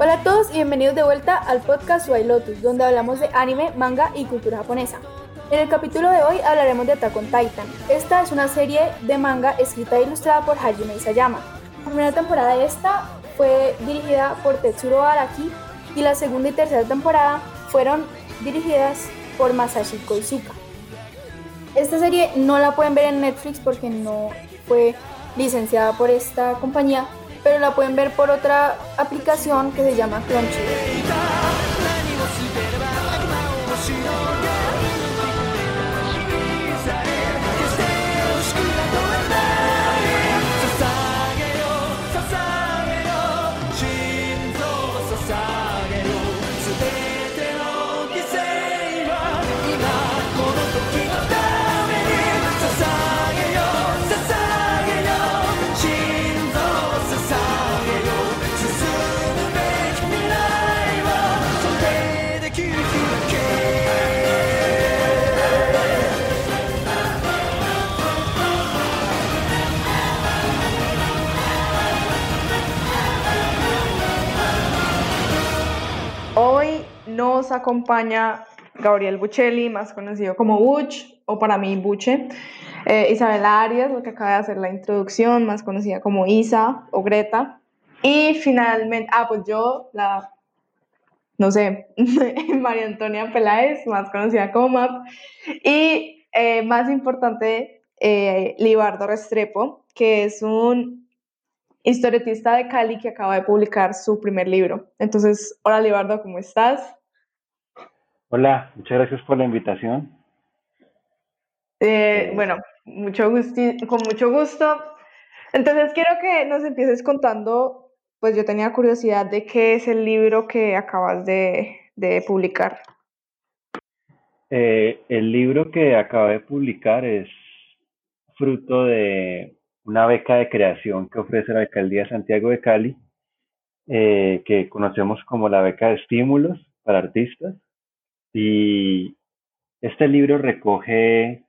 Hola a todos y bienvenidos de vuelta al podcast White Lotus, donde hablamos de anime, manga y cultura japonesa. En el capítulo de hoy hablaremos de Attack on Titan. Esta es una serie de manga escrita e ilustrada por Hajime Isayama. La primera temporada de esta fue dirigida por Tetsuro Araki y la segunda y tercera temporada fueron dirigidas por Masashi Koizuka. Esta serie no la pueden ver en Netflix porque no fue licenciada por esta compañía, pero la pueden ver por otra aplicación que se llama Crunchyroll. Nos acompaña Gabriel Buccelli, más conocido como Buch, o para mí Buche. Eh, Isabela Arias, lo que acaba de hacer la introducción, más conocida como Isa o Greta. Y finalmente, ah, pues yo, la, no sé, María Antonia Peláez, más conocida como MAP. Y eh, más importante, eh, Libardo Restrepo, que es un historietista de Cali que acaba de publicar su primer libro. Entonces, hola Libardo, ¿cómo estás? Hola, muchas gracias por la invitación. Eh, bueno, mucho con mucho gusto. Entonces quiero que nos empieces contando, pues yo tenía curiosidad de qué es el libro que acabas de, publicar. Eh, el libro que acabo de publicar es fruto de una beca de creación que ofrece la Alcaldía de Santiago de Cali, eh, que conocemos como la beca de estímulos para artistas. Y este libro recoge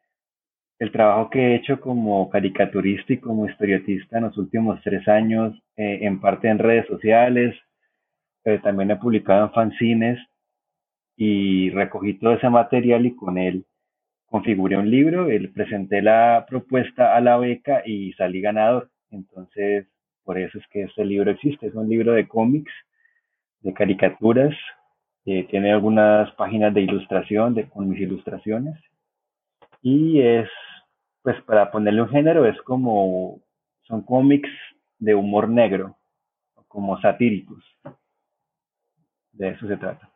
el trabajo que he hecho como caricaturista y como historietista en los últimos tres años, eh, en parte en redes sociales, pero también he publicado en fanzines y recogí todo ese material y con él configuré un libro, él presenté la propuesta a la beca y salí ganador. Entonces, por eso es que este libro existe. Es un libro de cómics, de caricaturas, tiene algunas páginas de ilustración de, con mis ilustraciones y es, pues para ponerle un género, es como, son cómics de humor negro, como satíricos. De eso se trata.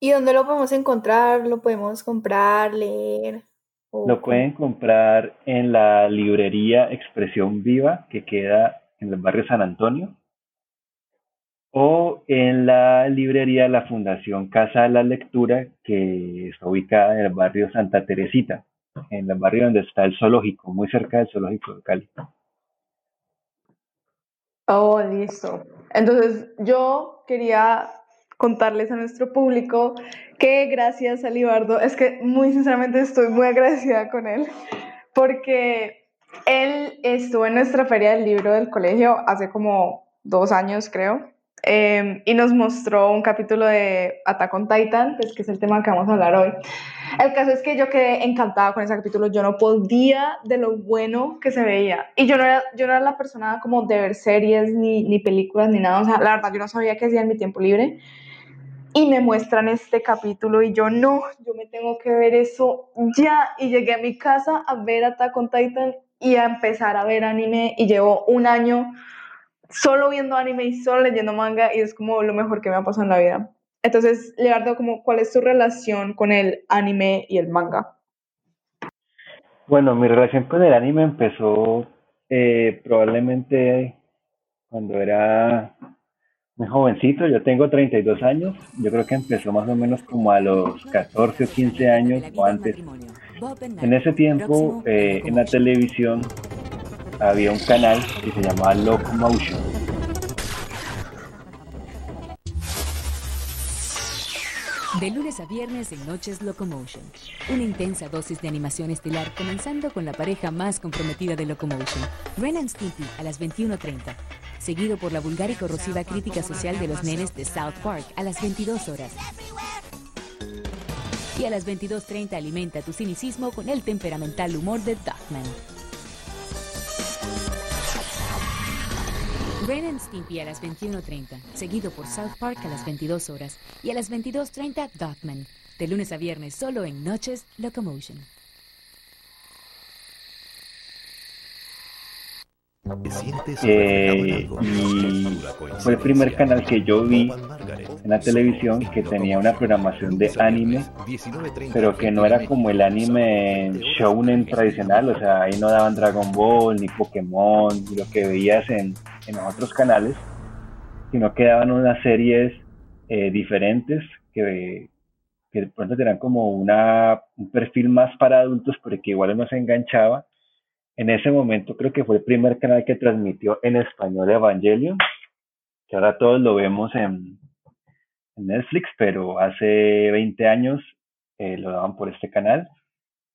¿Y dónde lo podemos encontrar? ¿Lo podemos comprar, leer? Lo pueden comprar en la librería Expresión Viva, que queda en el barrio San Antonio o en la librería de la Fundación Casa de la Lectura, que está ubicada en el barrio Santa Teresita, en el barrio donde está el zoológico, muy cerca del zoológico de Cali. Oh, listo. Entonces, yo quería contarles a nuestro público que gracias a Libardo, es que muy sinceramente estoy muy agradecida con él, porque él estuvo en nuestra feria del libro del colegio hace como dos años, creo, Em, y nos mostró un capítulo de Attack on Titan, pues, que es el tema que vamos a hablar hoy. El caso es que yo quedé encantada con ese capítulo, yo no podía de lo bueno que se veía. Y yo no era, yo no era la persona como de ver series, ni, ni películas, ni nada, o sea, la verdad yo no sabía qué hacía en mi tiempo libre. Y me muestran este capítulo y yo no, yo me tengo que ver eso ya. Y llegué a mi casa a ver Attack on Titan y a empezar a ver anime y llevo un año solo viendo anime y solo leyendo manga y es como lo mejor que me ha pasado en la vida. Entonces, Leonardo, como, ¿cuál es tu relación con el anime y el manga? Bueno, mi relación con el anime empezó eh, probablemente cuando era muy jovencito, yo tengo 32 años, yo creo que empezó más o menos como a los 14 o 15 años o antes. En ese tiempo, eh, en la televisión había un canal que se llamaba Locomotion. De lunes a viernes en Noches Locomotion. Una intensa dosis de animación estelar comenzando con la pareja más comprometida de Locomotion, Ren and Stimpy a las 21.30. Seguido por la vulgar y corrosiva crítica social de los nenes de South Park a las 22 horas. Y a las 22.30 alimenta tu cinicismo con el temperamental humor de Duckman. Ren and Stimpy a las 21.30, seguido por South Park a las 22 horas y a las 22.30 Dogman, de lunes a viernes solo en Noches Locomotion. Eh, y fue el primer canal que yo vi en la televisión que tenía una programación de anime, pero que no era como el anime shounen tradicional, o sea, ahí no daban Dragon Ball ni Pokémon, ni lo que veías en, en otros canales, sino que daban unas series eh, diferentes que, que de pronto tenían como una, un perfil más para adultos, pero que igual no se enganchaba en ese momento creo que fue el primer canal que transmitió en español Evangelion, que ahora todos lo vemos en, Netflix, pero hace 20 años eh, lo daban por este canal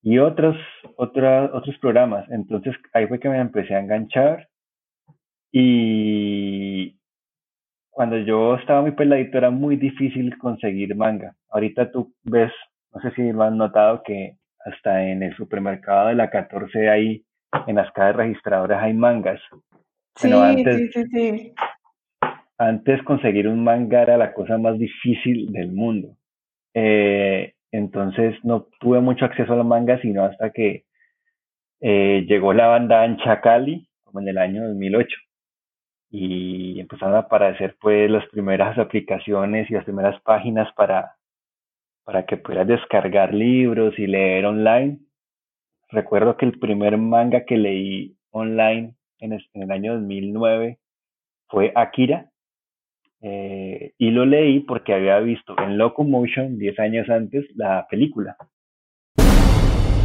y otros, otros otros programas. Entonces ahí fue que me empecé a enganchar y cuando yo estaba muy peladito era muy difícil conseguir manga. Ahorita tú ves, no sé si lo han notado que hasta en el supermercado de la 14 hay en las cajas registradoras hay mangas. Sí, antes, sí, sí, Antes conseguir un manga era la cosa más difícil del mundo. Eh, entonces no tuve mucho acceso a los mangas sino hasta que eh, llegó la banda Ancha Cali, como en el año 2008 Y empezaron a aparecer pues las primeras aplicaciones y las primeras páginas para, para que pudieras descargar libros y leer online recuerdo que el primer manga que leí online en, el año 2009 fue Akira. Eh, y lo leí porque había visto en Locomotion 10 años antes la película.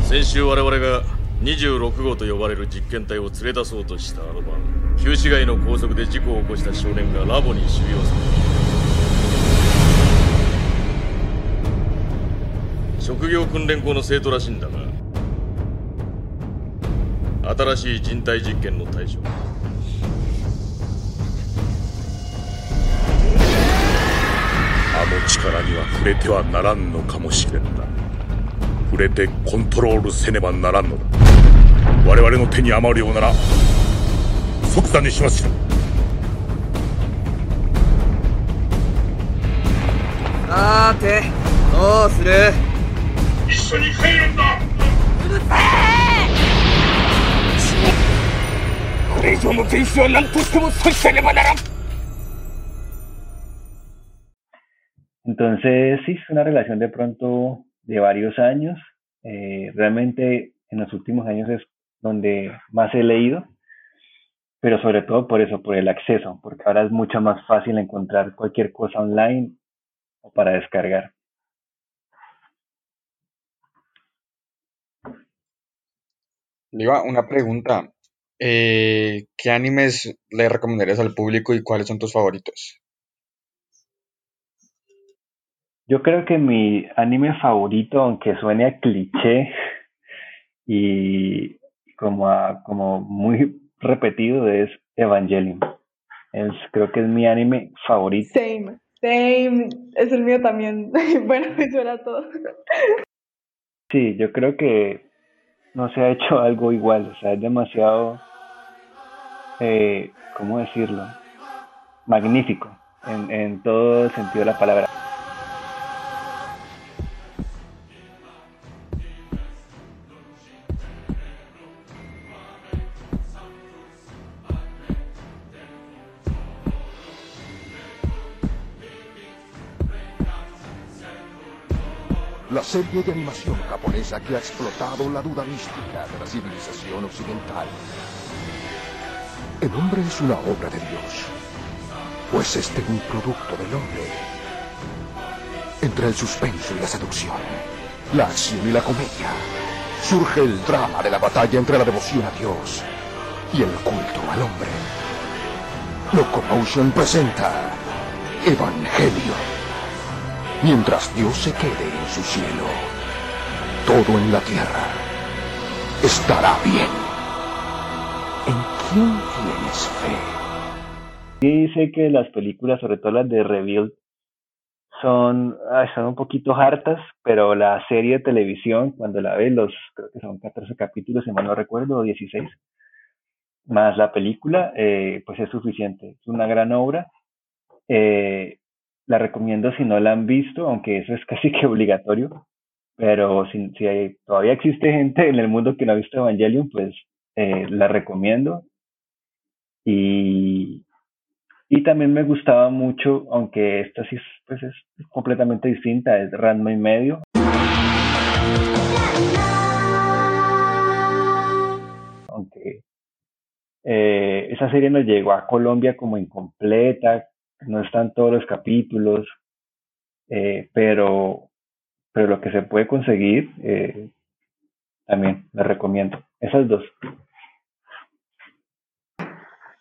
先週我々が26号と呼ばれる実験体を連れ出そうとしたあの晩 旧市街の高速で事故を起こした少年がラボに収容された職業訓練校の生徒らしいんだが新しい人体実験の対象あの力には触れてはならんのかもしれんな触れてコントロールせねばならんのだ我々の手に余るようなら 即座にしますよさてどうする一緒に帰るんだうるせえ Entonces, sí, es una relación de pronto de varios años. Eh, realmente en los últimos años es donde más he leído, pero sobre todo por eso, por el acceso, porque ahora es mucho más fácil encontrar cualquier cosa online o para descargar. Liva, una pregunta. Eh, ¿qué animes le recomendarías al público y cuáles son tus favoritos? Yo creo que mi anime favorito, aunque suene a cliché y como, como muy repetido, es Evangelion. Es, creo que es mi anime favorito. Same, same, es el mío también. bueno, eso era todo. Sí, yo creo que no se ha hecho algo igual, o sea, es demasiado eh, ¿cómo decirlo? Magnífico en, en todo sentido de la palabra. Serie de animación japonesa que ha explotado la duda mística de la civilización occidental. El hombre es una obra de Dios, pues este un producto del hombre. Entre el suspenso y la seducción, la acción y la comedia, surge el drama de la batalla entre la devoción a Dios y el culto al hombre. Locomotion presenta Evangelio. Mientras Dios se quede en su cielo. Todo en la tierra estará bien. ¿En quién tienes fe? Sé que las películas, sobre todo las de Reveal, son, son un poquito hartas, pero la serie de televisión, cuando la ves, los, creo que son 14 capítulos, si mal no recuerdo, o 16, más la película, eh, pues es suficiente. Es una gran obra. Eh, la recomiendo si no la han visto, aunque eso es casi que obligatorio. Pero si, si hay- todavía existe gente en el mundo que no ha visto Evangelion, pues eh, la recomiendo. Y, y también me gustaba mucho, aunque esta sí es, pues es completamente distinta, es Ranma y medio. Aunque eh, esa serie nos llegó a Colombia como incompleta, no están todos los capítulos, eh, pero, pero lo que se puede conseguir, eh, también les recomiendo. Esas dos.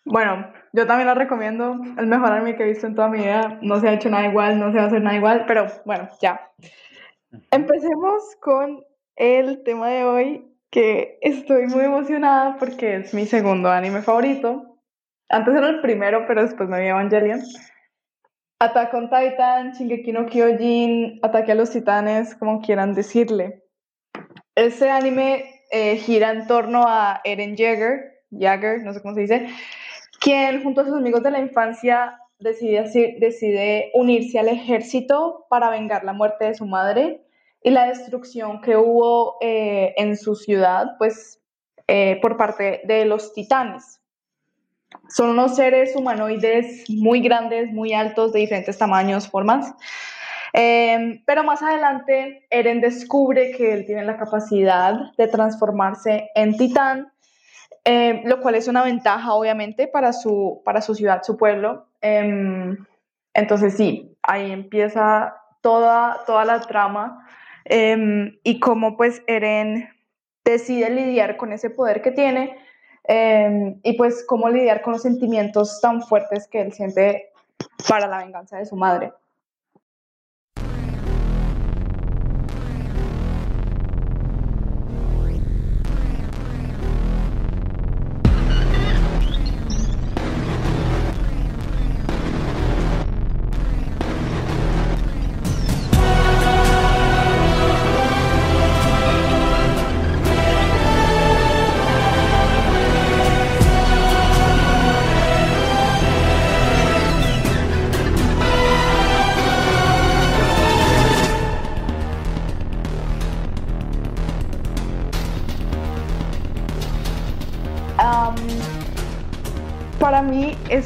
Bueno, yo también la recomiendo. El mejor anime que he visto en toda mi vida. No se ha hecho nada igual, no se va a hacer nada igual, pero bueno, ya. Empecemos con el tema de hoy, que estoy muy emocionada porque es mi segundo anime favorito. Antes era el primero, pero después me vi Evangelion. Attack on Titan, Shingeki no Kyojin, Ataque a los Titanes, como quieran decirle. Ese anime eh, gira en torno a Eren Jaeger, Jaeger, no sé cómo se dice, quien junto a sus amigos de la infancia decide unirse al ejército para vengar la muerte de su madre y la destrucción que hubo eh, en su ciudad, pues eh, por parte de los titanes. Son unos seres humanoides muy grandes, muy altos, de diferentes tamaños, formas. Eh, pero más adelante, Eren descubre que él tiene la capacidad de transformarse en titán eh, lo cual es una ventaja, obviamente, para su, para su ciudad, su pueblo. Em, entonces, sí, ahí empieza toda, toda la trama em, y cómo pues Eren decide lidiar con ese poder que tiene em, y pues cómo lidiar con los sentimientos tan fuertes que él siente para la venganza de su madre.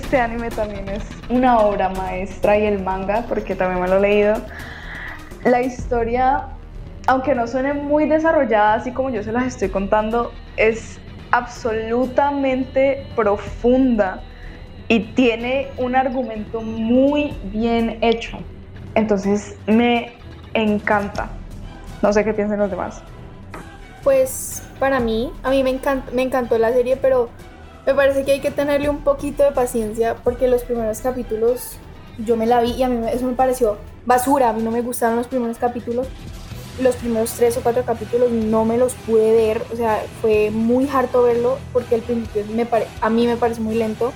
Este anime también es una obra maestra y el manga, porque también me lo he leído. La historia, aunque no suene muy desarrollada así como yo se las estoy contando, es absolutamente profunda y tiene un argumento muy bien hecho. Entonces me encanta. No sé qué piensan los demás. Pues para mí, a mí me, encant- me encantó la serie, pero me parece que hay que tenerle un poquito de paciencia porque los primeros capítulos yo me la vi y a mí eso me pareció basura, a mí no me gustaron los primeros capítulos. Los primeros tres o cuatro capítulos no me los pude ver, o sea, fue muy harto verlo porque al principio me pare- a mí me parece muy lento,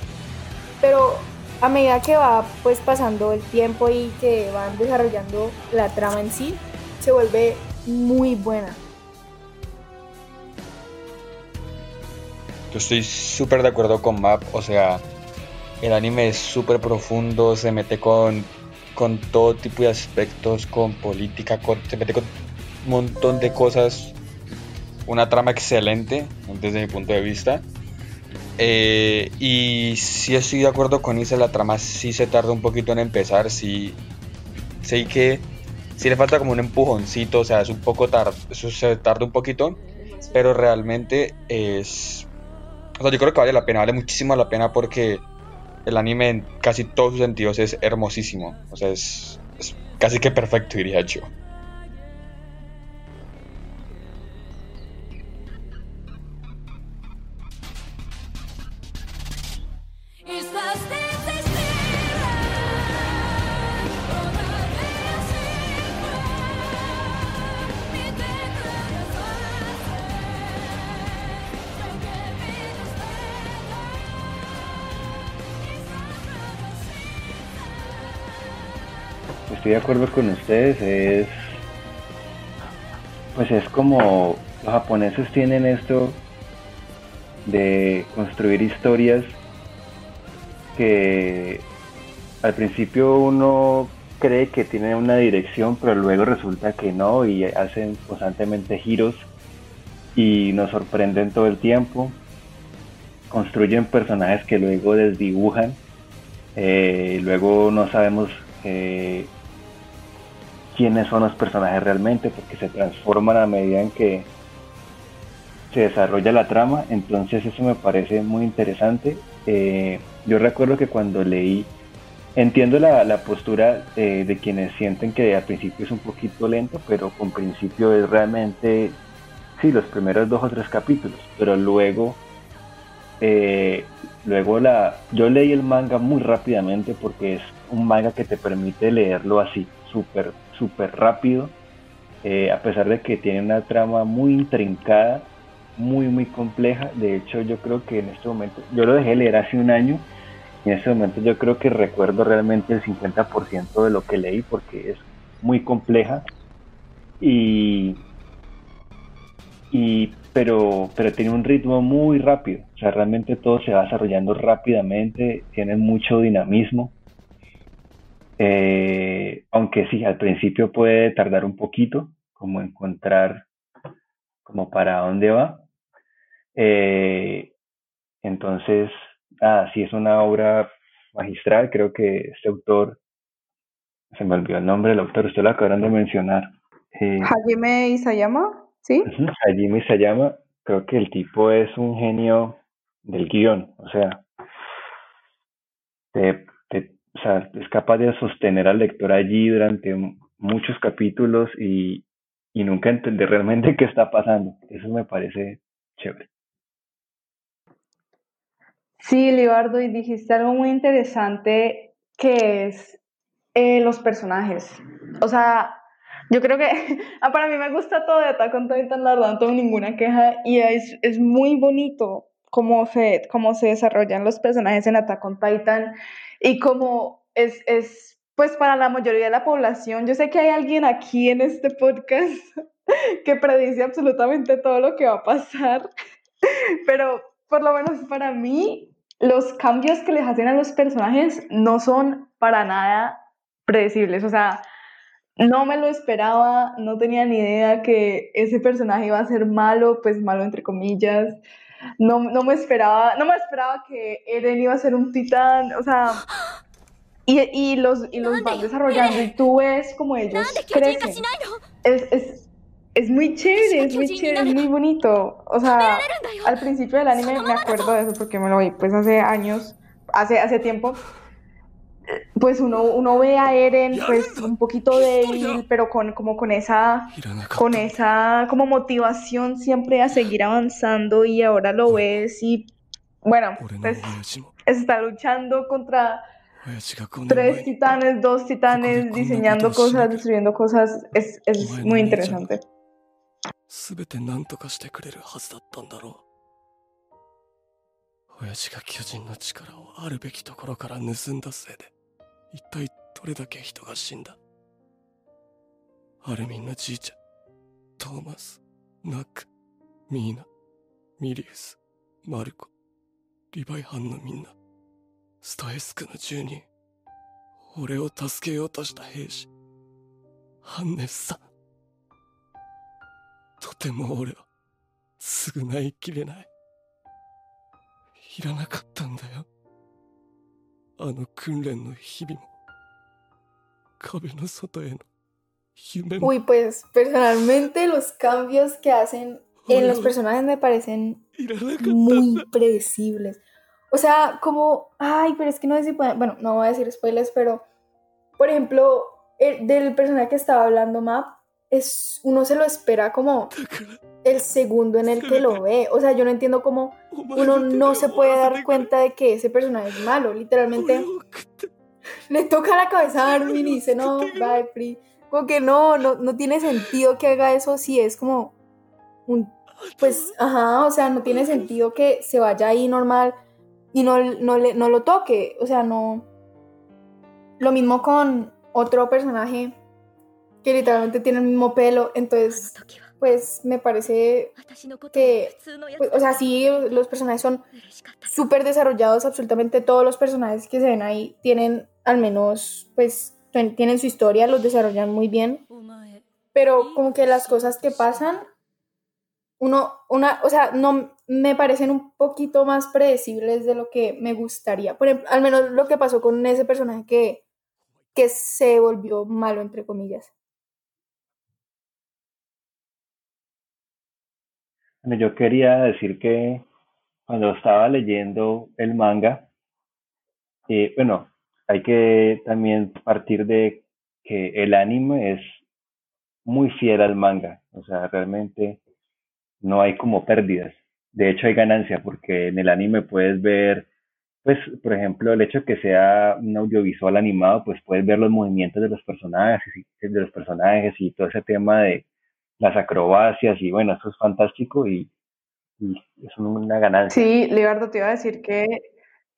pero a medida que va pues pasando el tiempo y que van desarrollando la trama en sí, se vuelve muy buena. Yo estoy súper de acuerdo con Map, o sea, el anime es súper profundo, se mete con, con todo tipo de aspectos, con política, se mete con un montón de cosas. Una trama excelente desde mi punto de vista. Eh, y sí estoy de acuerdo con Isa, la trama sí se tarda un poquito en empezar, sí, sí que sí le falta como un empujoncito, o sea, es un poco tarde, se tarda un poquito, pero realmente es o sea, yo creo que vale la pena, vale muchísimo la pena porque el anime en casi todos sus sentidos es hermosísimo. O sea, es, casi que perfecto, diría yo. Estoy de acuerdo con ustedes, es pues es como los japoneses tienen esto de construir historias que al principio uno cree que tienen una dirección, pero luego resulta que no y hacen constantemente giros y nos sorprenden todo el tiempo. Construyen personajes que luego desdibujan, eh, luego no sabemos eh, quiénes son los personajes realmente porque se transforman a medida en que se desarrolla la trama, entonces eso me parece muy interesante. Eh, yo recuerdo que cuando leí, entiendo la, postura eh, de quienes sienten que al principio es un poquito lento, pero con principio es realmente, sí, los primeros dos o tres capítulos, pero luego, eh, luego la, yo leí el manga muy rápidamente porque es un manga que te permite leerlo así, súper, súper rápido. a pesar de que tiene una trama muy intrincada, muy, muy compleja. De hecho, yo creo que en este momento, yo lo dejé leer hace un año y en este momento yo creo que recuerdo realmente el 50% de lo que leí porque es muy compleja y, y pero, pero tiene un ritmo muy rápido. O sea, realmente todo se va desarrollando rápidamente, tiene mucho dinamismo. Eh, aunque sí, al principio puede tardar un poquito, como encontrar como para dónde va. Eh, entonces, ah, sí es una obra magistral, creo que este autor, se me olvidó el nombre del autor, usted lo acabaron de mencionar. Eh, Hajime Isayama, ¿sí? Hajime Isayama, creo que el tipo es un genio del guion, o sea, o sea, es capaz de sostener al lector allí durante muchos capítulos y, y nunca entender realmente qué está pasando. Eso me parece chévere. Sí, Libardo, y dijiste algo muy interesante que es eh, los personajes. O sea, yo creo que ah, para mí me gusta todo de Attack on Titan, la verdad, no tengo ninguna queja y es, es muy bonito cómo se, cómo se desarrollan los personajes en Attack on Titan y cómo es, es, pues para la mayoría de la población, yo sé que hay alguien aquí en este podcast que predice absolutamente todo lo que va a pasar, pero por lo menos para mí los cambios que les hacen a los personajes no son para nada predecibles. O sea, no me lo esperaba, no tenía ni idea que ese personaje iba a ser malo, pues malo entre comillas. No, no me esperaba, no me esperaba que Eren iba a ser un titán, o sea, y, y los, y los van desarrollando y tú ves como ellos crecen. Es, es, es muy chévere, es muy chévere, es muy bonito. O sea, al principio del anime me acuerdo de eso porque me lo vi pues hace años, hace, hace tiempo. Pues uno, uno ve a Eren pues un poquito débil, pero con, como con esa, con esa como motivación siempre a seguir avanzando y ahora lo ves y bueno, pues está luchando contra tres titanes, dos titanes, diseñando cosas, destruyendo cosas, es, es muy interesante. 一体どれだけ人が死んだ？アルミンのじいちゃん、トーマス、ナック、ミーナ、ミリウス、マルコ、リヴァイ班のみんな、ストエスクの住人、俺を助けようとした兵士、ハンネスさん。とても俺は償いきれない。いらなかったんだよ。あの訓練の日々も、壁の外への夢も。Uy, pues personalmente los cambios que hacen en los personajes me parecen muy predecibles. O sea, como, ay, pero es que no sé si pueden, bueno, no voy a decir spoilers, pero, por ejemplo, el, del personaje que estaba hablando Map, es, uno se lo espera como el segundo en el que lo ve. O sea, yo no entiendo cómo uno no se puede dar cuenta de que ese personaje es malo. Literalmente le toca la cabeza a Armin y dice, no, bye, free. Como que no, no, no tiene sentido que haga eso si es como un... Pues, ajá, o sea, no tiene sentido que se vaya ahí normal y no, no, le, no lo toque. O sea, no... Lo mismo con otro personaje que literalmente tiene el mismo pelo, entonces pues me parece que, pues, o sea, sí, los personajes son súper desarrollados, absolutamente todos los personajes que se ven ahí tienen al menos, pues, tienen su historia, los desarrollan muy bien, pero como que las cosas que pasan, uno, una, o sea, no, me parecen un poquito más predecibles de lo que me gustaría. Por ejemplo, al menos lo que pasó con ese personaje que, que se volvió malo, entre comillas. Bueno, yo quería decir que cuando estaba leyendo el manga, eh, bueno, hay que también partir de que el anime es muy fiel al manga, o sea, realmente no hay como pérdidas. De hecho, hay ganancia porque en el anime puedes ver, pues, por ejemplo, el hecho de que sea un audiovisual animado, pues puedes ver los movimientos de los personajes, de los personajes y todo ese tema de las acrobacias y bueno, eso es fantástico y, es una ganancia. Sí, Leonardo, te iba a decir que,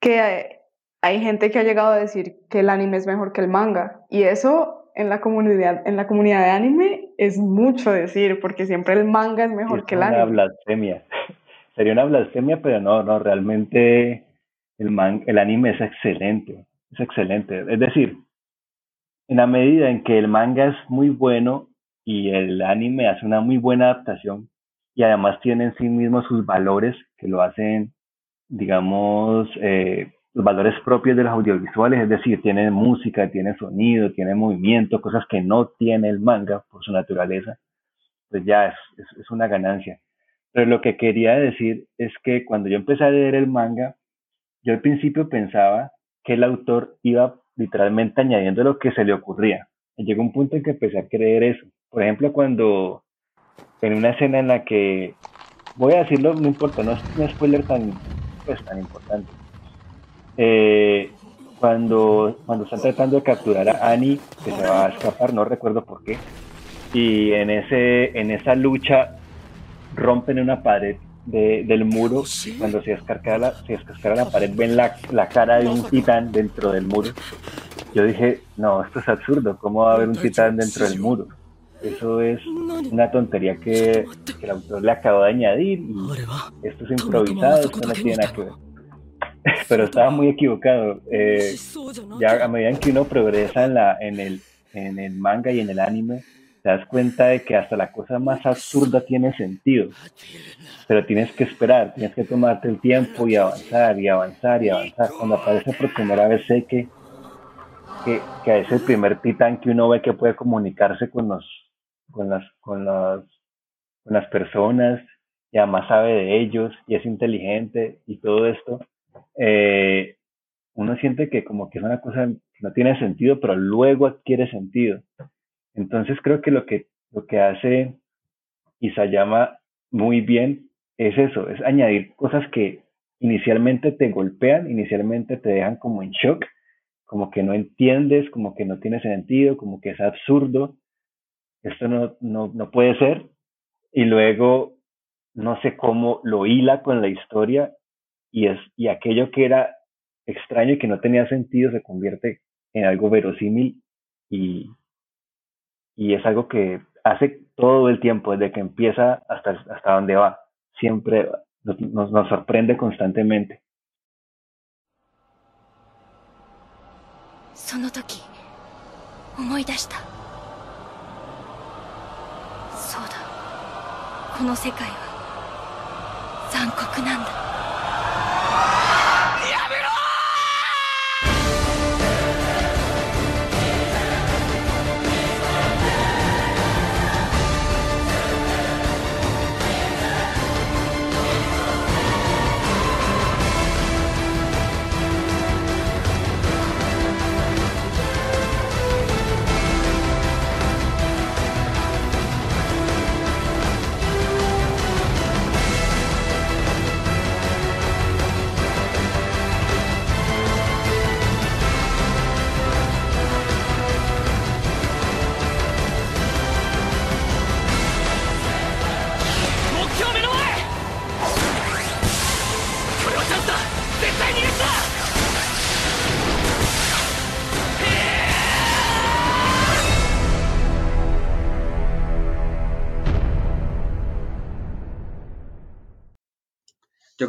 que hay gente que ha llegado a decir que el anime es mejor que el manga y eso en la comunidad, en la comunidad de anime es mucho decir porque siempre el manga es mejor que el anime. Es una blasfemia. Sería una blasfemia, pero no, no, realmente el, man, el anime es excelente, es excelente. Es decir, en la medida en que el manga es muy bueno, y el anime hace una muy buena adaptación y además tiene en sí mismo sus valores que lo hacen, digamos, eh, los valores propios de los audiovisuales, es decir, tiene música, tiene sonido, tiene movimiento, cosas que no tiene el manga por su naturaleza, pues ya es, es, es una ganancia. Pero lo que quería decir es que cuando yo empecé a leer el manga, yo al principio pensaba que el autor iba literalmente añadiendo lo que se le ocurría. Llegó un punto en que empecé a creer eso. Por ejemplo, cuando en una escena en la que, voy a decirlo, no importa, no es un spoiler tan, pues, tan importante. Eh, cuando, cuando están tratando de capturar a Annie, que se va a escapar, no recuerdo por qué, y en, ese, en esa lucha rompen una pared de, del muro, cuando se descarga la, se la pared, ven la, la cara de un titán dentro del muro. Yo dije, no, esto es absurdo, ¿cómo va a haber un titán dentro del muro? Eso es una tontería que, el autor le acabó de añadir y esto es improvisado, esto no tiene nada que ver. Pero estaba muy equivocado. Eh, ya a medida que uno progresa en, la, en, el, en el manga y en el anime, te das cuenta de que hasta la cosa más absurda tiene sentido. Pero tienes que esperar, tienes que tomarte el tiempo y avanzar y avanzar y avanzar. Cuando aparece por primera vez sé que, que, que es el primer titán que uno ve que puede comunicarse con los, con las, con las, con las personas y además sabe de ellos y es inteligente y todo esto, eh, uno siente que como que es una cosa que no tiene sentido, pero luego adquiere sentido. Entonces creo que lo que, lo que hace Isayama muy bien es eso, es añadir cosas que inicialmente te golpean, inicialmente te dejan como en shock, como que no entiendes, como que no tiene sentido, como que es absurdo, esto no, no, no puede ser, y luego no sé cómo lo hila con la historia y, es, y aquello que era extraño y que no tenía sentido se convierte en algo verosímil y, y es algo que hace todo el tiempo, desde que empieza hasta, hasta donde va. Siempre nos, nos, nos sorprende constantemente. その時思い出した そうだ。この世界は残酷なんだ。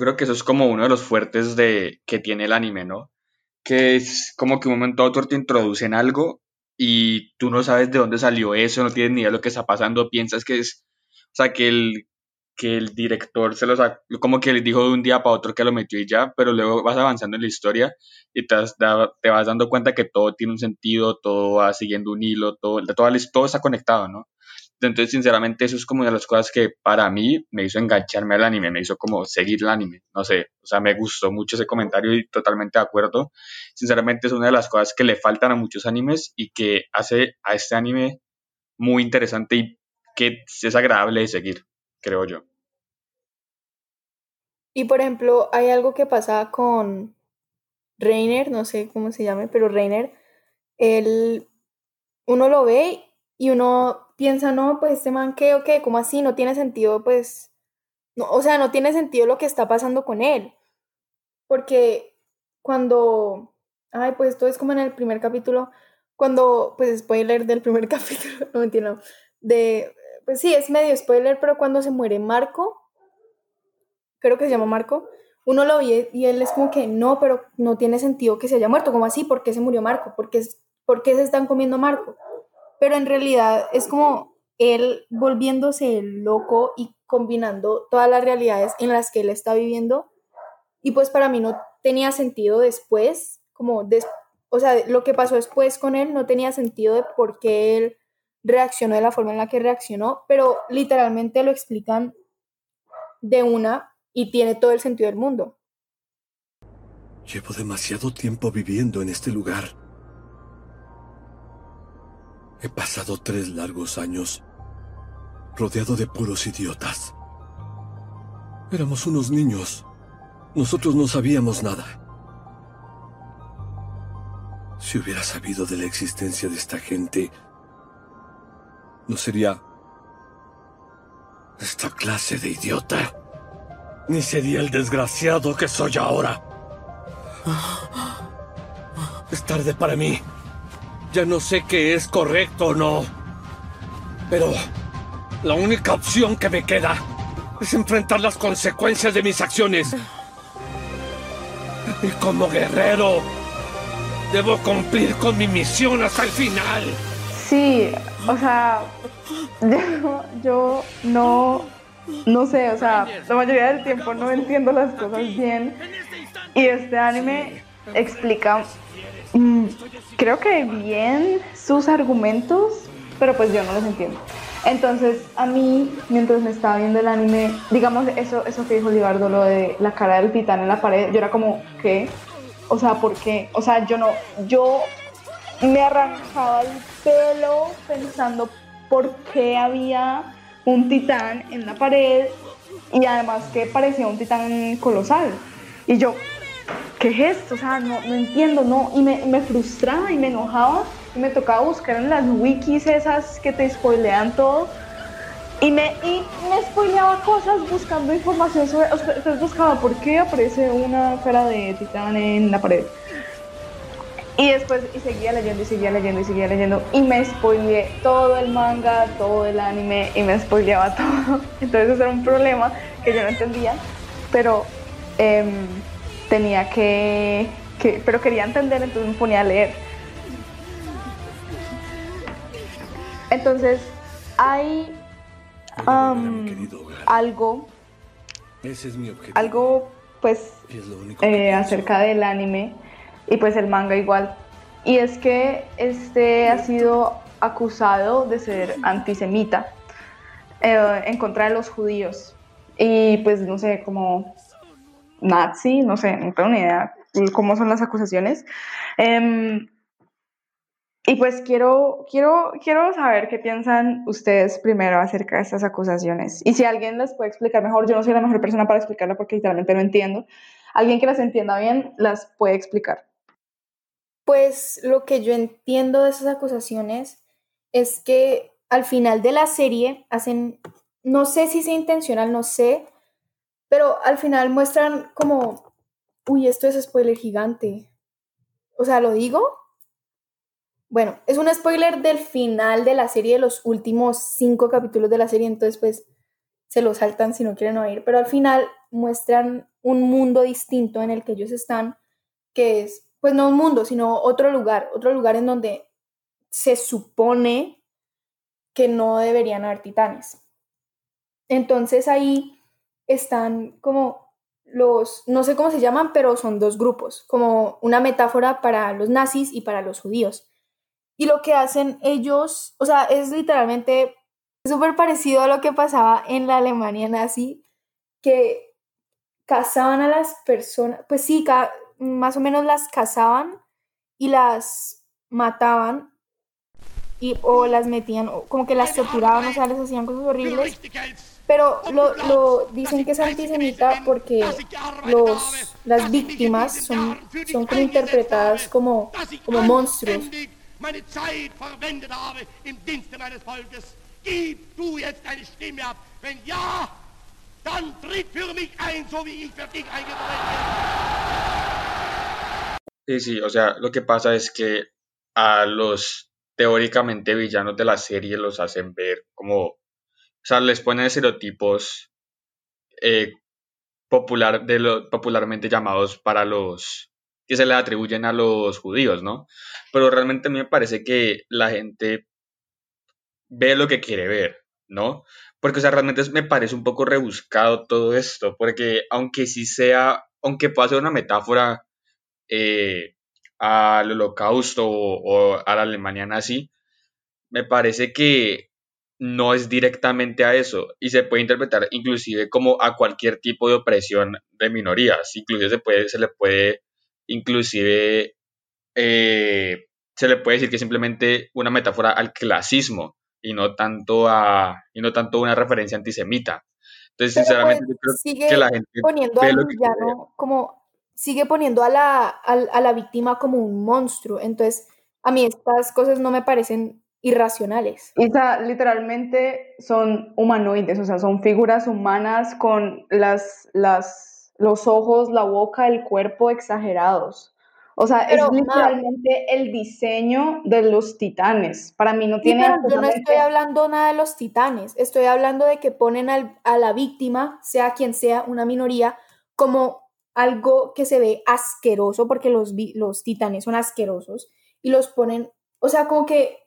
Creo que eso es como uno de los fuertes de, que tiene el anime, ¿no? Que es como que un momento a otro te introducen algo y tú no sabes de dónde salió eso, no tienes ni idea de lo que está pasando, piensas que es, o sea, que el, que el director se lo sacó, como que le dijo de un día para otro que lo metió y ya, pero luego vas avanzando en la historia y te, te vas dando cuenta que todo tiene un sentido, todo va siguiendo un hilo, todo, todo, todo está conectado, ¿no? Entonces, sinceramente, eso es como una de las cosas que para mí me hizo engancharme al anime, me hizo como seguir el anime, no sé, o sea, me gustó mucho ese comentario y totalmente de acuerdo. Sinceramente, es una de las cosas que le faltan a muchos animes y que hace a este anime muy interesante y que es agradable de seguir, creo yo. Y por ejemplo, hay algo que pasa con Reiner, no sé cómo se llame, pero Reiner, él, uno lo ve y uno piensa, no, pues este man, ¿qué o qué? ¿Cómo así? No tiene sentido, pues, no, o sea, no tiene sentido lo que está pasando con él. Porque cuando, ay, pues esto es como en el primer capítulo, cuando, pues spoiler del primer capítulo, no entiendo, de, pues sí, es medio spoiler, pero cuando se muere Marco, creo que se llama Marco, uno lo ve y él es como que no, pero no tiene sentido que se haya muerto, ¿cómo así? ¿Por qué se murió Marco? ¿Por qué, ¿Por qué se están comiendo Marco? Pero en realidad es como él volviéndose loco y combinando todas las realidades en las que él está viviendo. Y pues para mí no tenía sentido después, como, o sea, lo que pasó después con él no tenía sentido de por qué él reaccionó de la forma en la que reaccionó, pero literalmente lo explican de una y tiene todo el sentido del mundo. Llevo demasiado tiempo viviendo en este lugar. He pasado tres largos años rodeado de puros idiotas. Éramos unos niños. Nosotros no sabíamos nada. Si hubiera sabido de la existencia de esta gente, no sería esta clase de idiota. Ni sería el desgraciado que soy ahora. Es tarde para mí. Ya no sé qué es correcto o no. Pero la única opción que me queda es enfrentar las consecuencias de mis acciones. Y como guerrero, debo cumplir con mi misión hasta el final. Sí, o sea, yo, yo no, no sé, o sea, la mayoría del tiempo no entiendo las cosas bien. Y este anime explica Mm, creo que bien sus argumentos, pero pues yo no los entiendo. Entonces, a mí, mientras me estaba viendo el anime, digamos, eso, eso que dijo Libardo, lo de la cara del titán en la pared, yo era como, ¿qué? O sea, ¿por qué? O sea, yo no, yo me arrancaba el pelo pensando por qué había un titán en la pared y además que parecía un titán colosal. Y yo, ¿qué es esto? O sea, no, no entiendo, no. Y me, frustraba y me enojaba y me tocaba buscar en las wikis esas que te spoilean todo. Y me, y me spoileaba cosas buscando información sobre. O sea, entonces buscaba por qué aparece una cara de titán en la pared. Y después y seguía leyendo y seguía leyendo y seguía leyendo y me spoileé todo el manga, todo el anime y me spoileaba todo. Entonces ese era un problema que yo no entendía, pero eh, tenía que, pero quería entender, entonces me ponía a leer. Entonces, hay algo, algo, pues, eh, acerca del anime y pues el manga igual. Y es que este ha sido acusado de ser antisemita eh, en contra de los judíos. Y pues no sé, como nazi, no sé, no tengo ni idea cómo son las acusaciones. Em, y pues quiero, quiero, quiero saber qué piensan ustedes primero acerca de estas acusaciones. Y si alguien las puede explicar mejor, yo no soy la mejor persona para explicarla porque literalmente no entiendo. Alguien que las entienda bien las puede explicar. Pues lo que yo entiendo de esas acusaciones es que al final de la serie hacen, no sé si sea intencional, no sé, pero al final muestran como, uy, esto es spoiler gigante. O sea, ¿lo digo? Bueno, es un spoiler del final de la serie, de los últimos cinco capítulos de la serie, entonces pues se lo saltan si no quieren oír, pero al final muestran un mundo distinto en el que ellos están, que es, pues no un mundo, sino otro lugar, otro lugar en donde se supone que no deberían haber titanes. Entonces ahí están como los, no sé cómo se llaman, pero son dos grupos, como una metáfora para los nazis y para los judíos. Y lo que hacen ellos, o sea, es literalmente súper parecido a lo que pasaba en la Alemania nazi, que cazaban a las personas, pues sí, más o menos las cazaban y las mataban y, o las metían, o como que las torturaban, o sea, les hacían cosas horribles. Pero lo, lo dicen que es antisemita porque los, las víctimas son, son como interpretadas como, como monstruos. Sí, sí, o sea, lo que pasa es que a los teóricamente villanos de la serie los hacen ver como, o sea, les ponen estereotipos eh, popular, de lo, popularmente llamados para los que se le atribuyen a los judíos, ¿no? Pero realmente a mí me parece que la gente ve lo que quiere ver, ¿no? Porque, o sea, realmente me parece un poco rebuscado todo esto, porque aunque sí sea, aunque pueda ser una metáfora eh, al holocausto o, a la Alemania nazi, me parece que no es directamente a eso y se puede interpretar inclusive como a cualquier tipo de opresión de minorías, inclusive se, puede, se le puede inclusive eh, se le puede decir que es simplemente una metáfora al clasismo, y no tanto a y no tanto una referencia antisemita. Entonces, sinceramente, pues, creo que la gente poniendo al villano como sigue poniendo a la, a, la víctima como un monstruo. Entonces, a mí estas cosas no me parecen irracionales. O sea, literalmente son humanoides, o sea, son figuras humanas con las, las, los ojos, la boca, el cuerpo exagerados. O sea, es literalmente el diseño de los titanes. Para mí no tiene... pero yo no estoy hablando nada de los titanes, estoy hablando de que ponen a la víctima, sea quien sea, una minoría, como algo que se ve asqueroso, porque los, los titanes son asquerosos, y los ponen, o sea, como que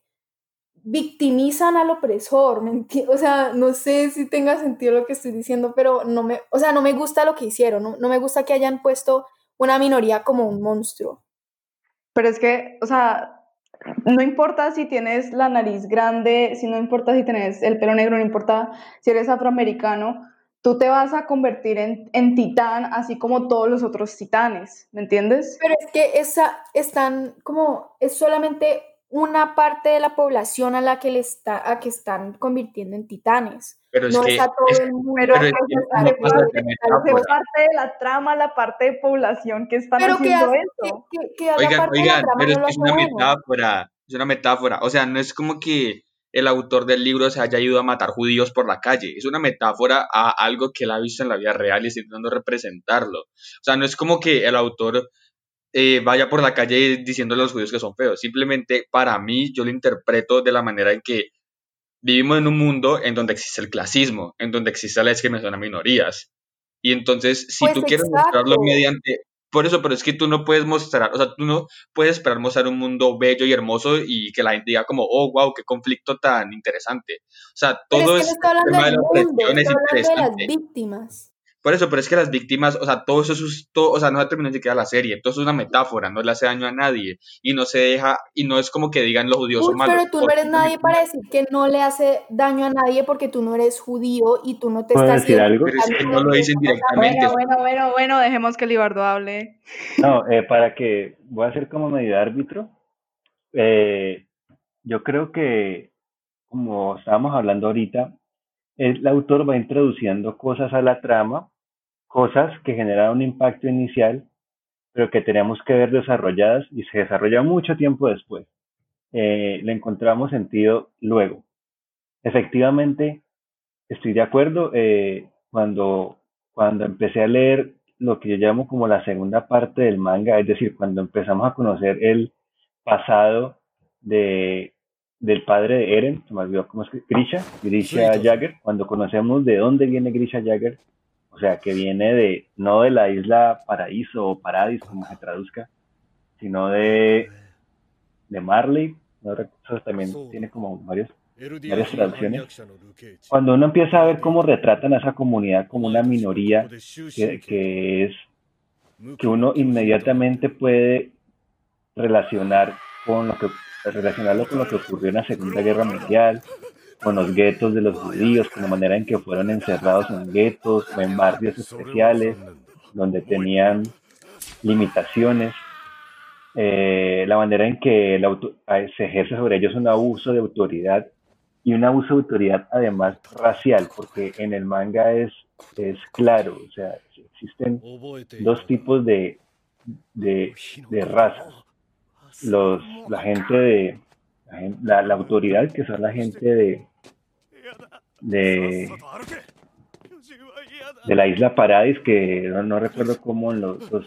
victimizan al opresor, ¿me O sea, no sé si tenga sentido lo que estoy diciendo, pero no me, o sea, no me gusta lo que hicieron, no, no me gusta que hayan puesto una minoría como un monstruo. Pero es que, o sea, no importa si tienes la nariz grande, si no importa si tienes el pelo negro, no importa si eres afroamericano, tú te vas a convertir en, en titán así como todos los otros titanes, ¿me entiendes? Pero es que esa están como, es solamente una parte de la población a la que le está, a que están convirtiendo en titanes. Pero es no que está todo el mundo. Pero es, parte de la trama, la parte de población que están haciendo eso. oigan, oigan, pero es que es una metáfora, es una metáfora. O sea, no es como que el autor del libro se haya ido a matar judíos por la calle. Es una metáfora a algo que él ha visto en la vida real y está intentando representarlo. O sea, no es como que el autor eh, vaya por la calle diciendo a los judíos que son feos. Simplemente para mí yo lo interpreto de la manera en que vivimos en un mundo en donde existe el clasismo, en donde existe la discriminación a minorías. Y entonces, si pues tú quieres mostrarlo mediante... Por eso, pero es que tú no puedes mostrar, o sea, tú no puedes esperar mostrar un mundo bello y hermoso y que la gente diga como, oh, wow, qué conflicto tan interesante. O sea, todo es, tema de la opresión es interesante. De las víctimas. Por eso, pero es que las víctimas, o sea, todo eso es, todo, o sea, no se terminó de quedar la serie, todo eso es una metáfora, no le hace daño a nadie y no se deja, y no es como que digan los judíos son malos. Pero tú no eres nadie para decir que no le hace daño a nadie porque tú no eres judío y tú no te estás decir algo? Pero es que no lo dicen directamente. Bueno, bueno, bueno, bueno, dejemos que Libardo hable. No, eh, para que, voy a ser como medio árbitro, eh, yo creo que, como estábamos hablando ahorita, el autor va introduciendo cosas a la trama, cosas que generan un impacto inicial, pero que tenemos que ver desarrolladas y se desarrolla mucho tiempo después. Eh, le encontramos sentido luego. Efectivamente, estoy de acuerdo. Eh, cuando, cuando empecé a leer lo que yo llamo como la segunda parte del manga, es decir, cuando empezamos a conocer el pasado de del padre de Eren, se me olvidó cómo es que, Grisha, Grisha Jagger, cuando conocemos de dónde viene Grisha Jagger, o sea, que viene de, no de la isla Paraíso o Paradis, como se traduzca, sino de, de Marley, no, eso también tiene como varios, varias traducciones. Cuando uno empieza a ver cómo retratan a esa comunidad como una minoría, que, que es, que uno inmediatamente puede relacionar con lo que relacionarlo con lo que ocurrió en la Segunda Guerra Mundial, con los guetos de los judíos, con la manera en que fueron encerrados en guetos o en barrios especiales, donde tenían limitaciones, eh, la manera en que se ejerce sobre ellos un abuso de autoridad y un abuso de autoridad además racial, porque en el manga es, es claro, o sea, existen dos tipos de, de, de razas. Los, la gente de la, la, autoridad, que son la gente de, de, la isla Paradis, que no, recuerdo cómo los, los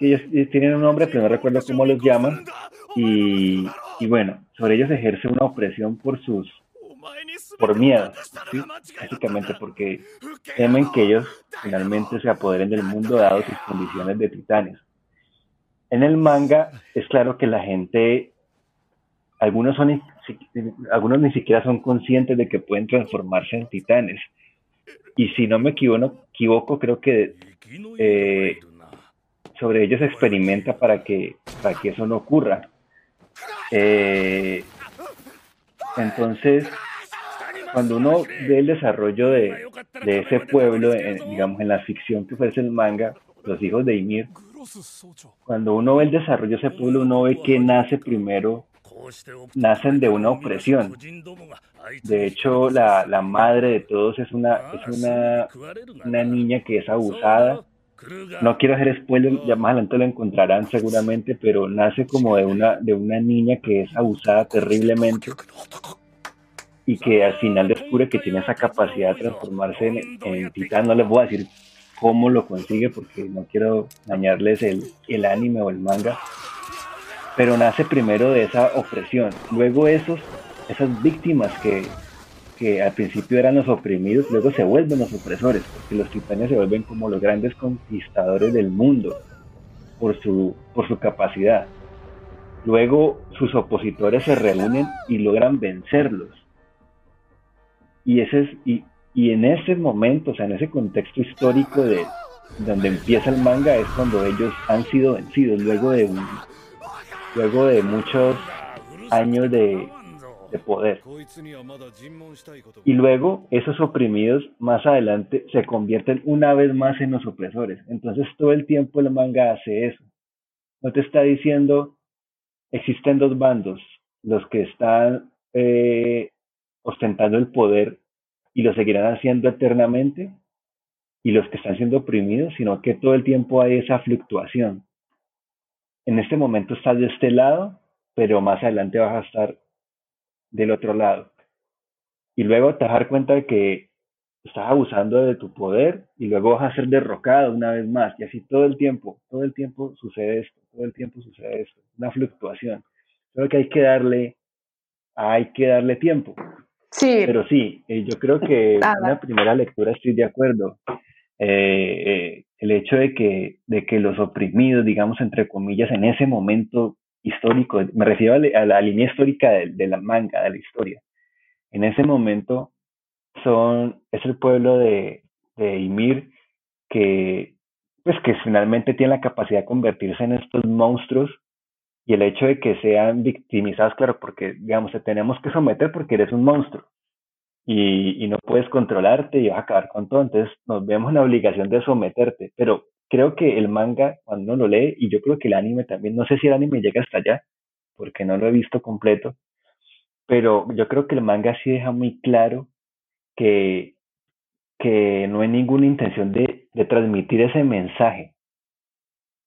ellos, tienen un nombre, pero no recuerdo cómo los llaman. Y, y bueno, sobre ellos ejerce una opresión por sus por miedo, básicamente porque temen que ellos finalmente se apoderen del mundo dado sus condiciones de titanes. En el manga es claro que la gente, algunos, son, algunos ni siquiera son conscientes de que pueden transformarse en titanes. Y si no me equivoco, creo que eh, sobre ellos experimenta para que, para que eso no ocurra. Eh, entonces, cuando uno ve el desarrollo de, de ese pueblo, digamos, en la ficción que ofrece el manga, los hijos de Ymir, cuando uno ve el desarrollo de ese pueblo, uno ve que nace primero, nacen de una opresión. De hecho, la, la madre de todos es una, es una, una niña que es abusada. No quiero hacer spoiler, ya más adelante lo encontrarán seguramente, pero nace como de una, de una niña que es abusada terriblemente y que al final descubre que tiene esa capacidad de transformarse en, en titán. No les voy a decir cómo lo consigue porque no quiero dañarles el, el anime o el manga. Pero nace primero de esa opresión. Luego esos, esas víctimas que, que al principio eran los oprimidos, luego se vuelven los opresores, porque los titanes se vuelven como los grandes conquistadores del mundo por su, por su capacidad. Luego sus opositores se reúnen y logran vencerlos. Y ese es, y, y en ese momento, o sea, en ese contexto histórico de donde empieza el manga es cuando ellos han sido vencidos luego de luego de muchos años de, de poder. Y luego esos oprimidos más adelante se convierten una vez más en los opresores. Entonces todo el tiempo el manga hace eso. No te está diciendo existen dos bandos, los que están eh, ostentando el poder y lo seguirán haciendo eternamente y los que están siendo oprimidos, sino que todo el tiempo hay esa fluctuación. En este momento estás de este lado, pero más adelante vas a estar del otro lado. Y luego te vas a dar cuenta de que estás abusando de tu poder y luego vas a ser derrocado una vez más. Y así todo el tiempo, todo el tiempo sucede esto, todo el tiempo sucede esto, una fluctuación. Creo que hay que darle, hay que darle tiempo. Sí. Pero sí, eh, yo creo que en una primera lectura estoy de acuerdo. Eh, eh, el hecho de que, de que los oprimidos, digamos, entre comillas, en ese momento histórico, me refiero a, la línea histórica de, la manga, de la historia, en ese momento son, es el pueblo de, de Ymir que, pues, que finalmente tiene la capacidad de convertirse en estos monstruos y el hecho de que sean victimizados, claro, porque, digamos, te tenemos que someter porque eres un monstruo y, y no puedes controlarte y vas a acabar con todo, entonces nos vemos en la obligación de someterte, pero creo que el manga, cuando uno lo lee, y yo creo que el anime también, no sé si el anime llega hasta allá, porque no lo he visto completo, pero yo creo que el manga sí deja muy claro que, que no hay ninguna intención de, de transmitir ese mensaje,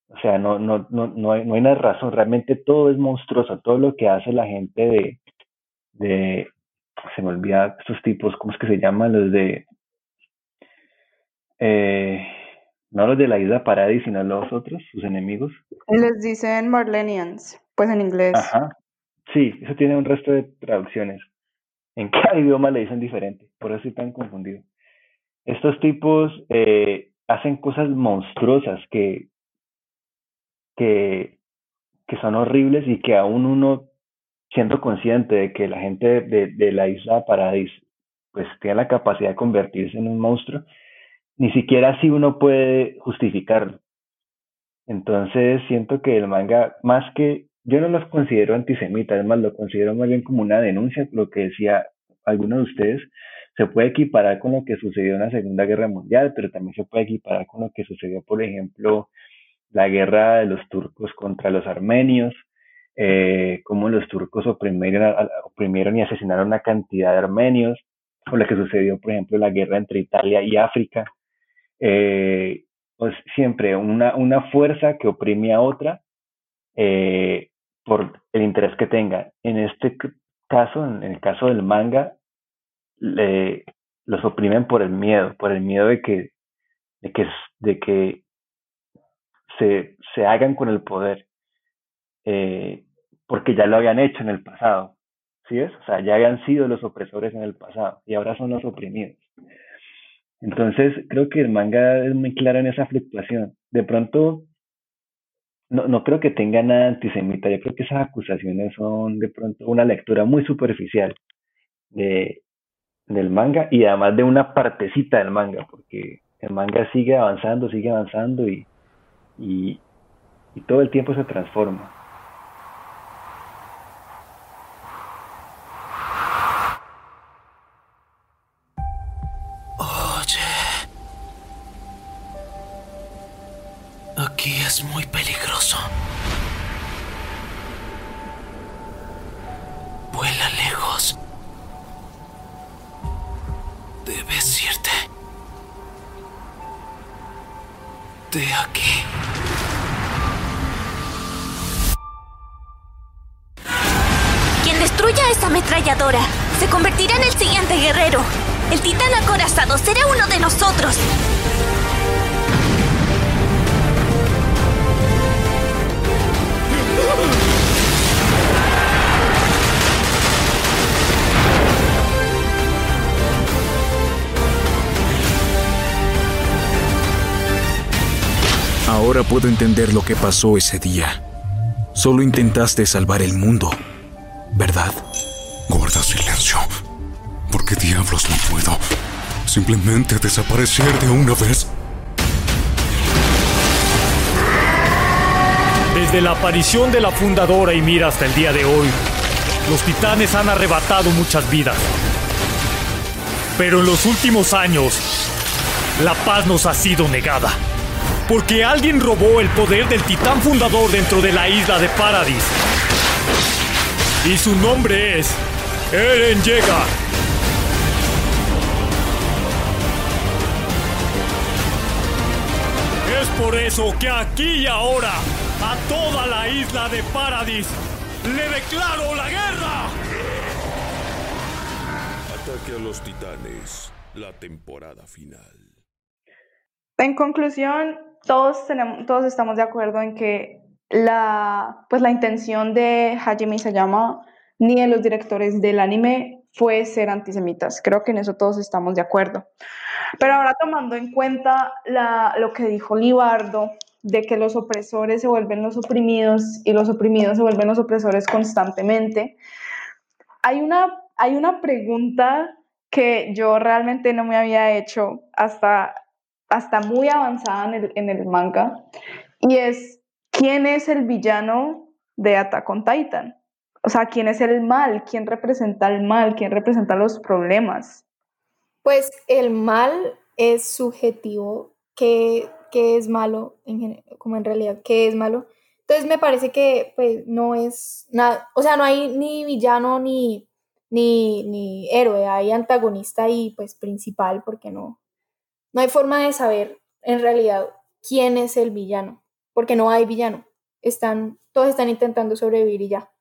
o sea, no, no, no, no, hay, no hay una razón. Realmente todo es monstruoso. Todo lo que hace la gente de, de se me olvida estos tipos, ¿cómo es que se llaman? Los de, eh, no los de la isla Paradis, sino los otros, sus enemigos. Les dicen Marlenians, pues en inglés. Ajá. Sí, eso tiene un resto de traducciones. En cada idioma le dicen diferente, por eso estoy tan confundido. Estos tipos eh, hacen cosas monstruosas que, que, son horribles y que aún uno, siendo consciente de que la gente de, de la isla Paradis pues tiene la capacidad de convertirse en un monstruo, ni siquiera así uno puede justificarlo. Entonces siento que el manga, más que, yo no los considero antisemitas, es más, lo considero más bien como una denuncia, lo que decía alguno de ustedes, se puede equiparar con lo que sucedió en la Segunda Guerra Mundial, pero también se puede equiparar con lo que sucedió, por ejemplo, la guerra de los turcos contra los armenios, eh, cómo los turcos oprimieron, oprimieron y asesinaron una cantidad de armenios, o lo que sucedió, por ejemplo, la guerra entre Italia y África. Eh, pues siempre una, una fuerza que oprime a otra eh, por el interés que tenga. En este caso, en el caso del manga, le, los oprimen por el miedo, por el miedo de que, de que se, se hagan con el poder, eh, porque ya lo habían hecho en el pasado, ¿sí es? O sea, ya habían sido los opresores en el pasado y ahora son los oprimidos. Entonces, creo que el manga es muy claro en esa fluctuación. De pronto, no, no creo que tenga nada antisemita, yo creo que esas acusaciones son de pronto una lectura muy superficial de, del manga y además de una partecita del manga, porque el manga sigue avanzando, sigue avanzando y, y, y todo el tiempo se transforma. Entender lo que pasó ese día. Solo intentaste salvar el mundo, ¿verdad? Guarda silencio. ¿Por qué diablos no puedo? Simplemente desaparecer de una vez. Desde la aparición de la fundadora y mira hasta el día de hoy, los titanes han arrebatado muchas vidas. Pero en los últimos años, la paz nos ha sido negada. Porque alguien robó el poder del titán fundador dentro de la isla de Paradis. Y su nombre es Eren Yeager. Es por eso que aquí y ahora, a toda la isla de Paradis, le declaro la guerra. Ataque a los titanes, la temporada final. En conclusión, todos, tenemos, todos estamos de acuerdo en que la, pues la intención de Hajime Isayama ni de los directores del anime fue ser antisemitas. Creo que en eso todos estamos de acuerdo. Pero ahora tomando en cuenta la, lo que dijo Libardo, de que los opresores se vuelven los oprimidos y los oprimidos se vuelven los opresores constantemente, hay una, hay una pregunta que yo realmente no me había hecho hasta, hasta muy avanzada en el, en el manga, y es, ¿quién es el villano de Attack on Titan? O sea, ¿quién es el mal? ¿Quién representa el mal? ¿Quién representa los problemas? Pues el mal es subjetivo, que, es malo, en, como en realidad, que es malo. Entonces me parece que pues no es nada, o sea, no hay ni villano ni, ni, ni héroe, hay antagonista y pues principal, porque no, no hay forma de saber en realidad quién es el villano, porque no hay villano. Están, todos están intentando sobrevivir y ya.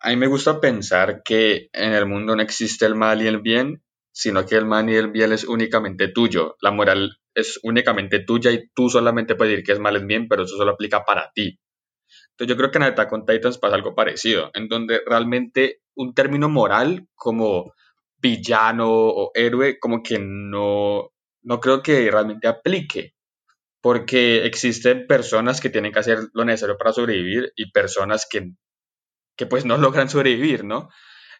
A mí me gusta pensar que en el mundo no existe el mal y el bien, sino que el mal y el bien es únicamente tuyo. La moral es únicamente tuya y tú solamente puedes decir que es mal es bien, pero eso solo aplica para ti. Entonces yo creo que en Attack on Titans pasa algo parecido, en donde realmente un término moral como villano o héroe como que no, no creo que realmente aplique, porque existen personas que tienen que hacer lo necesario para sobrevivir y personas que, que pues no logran sobrevivir, ¿no?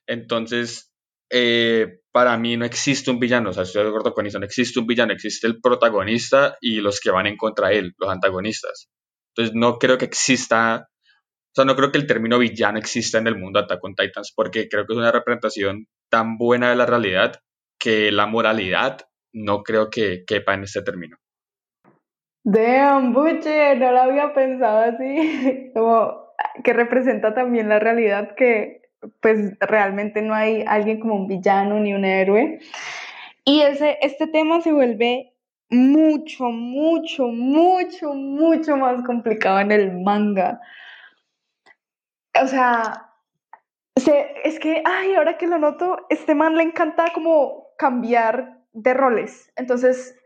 Entonces, eh, para mí no existe un villano, o sea, estoy de acuerdo con eso, no existe un villano, existe el protagonista y los que van en contra de él, los antagonistas. Entonces, no creo que exista, o sea, no creo que el término villano exista en el mundo de Attack on Titans, porque creo que es una representación tan buena de la realidad que la moralidad no creo que quepa en este término. Damn, Butcher, no lo había pensado así, como que representa también la realidad que pues realmente no hay alguien como un villano ni un héroe. Y ese, este tema se vuelve mucho, mucho, mucho, mucho más complicado en el manga. O sea, es que, ay, ahora que lo noto, este man le encanta como cambiar de roles. Entonces,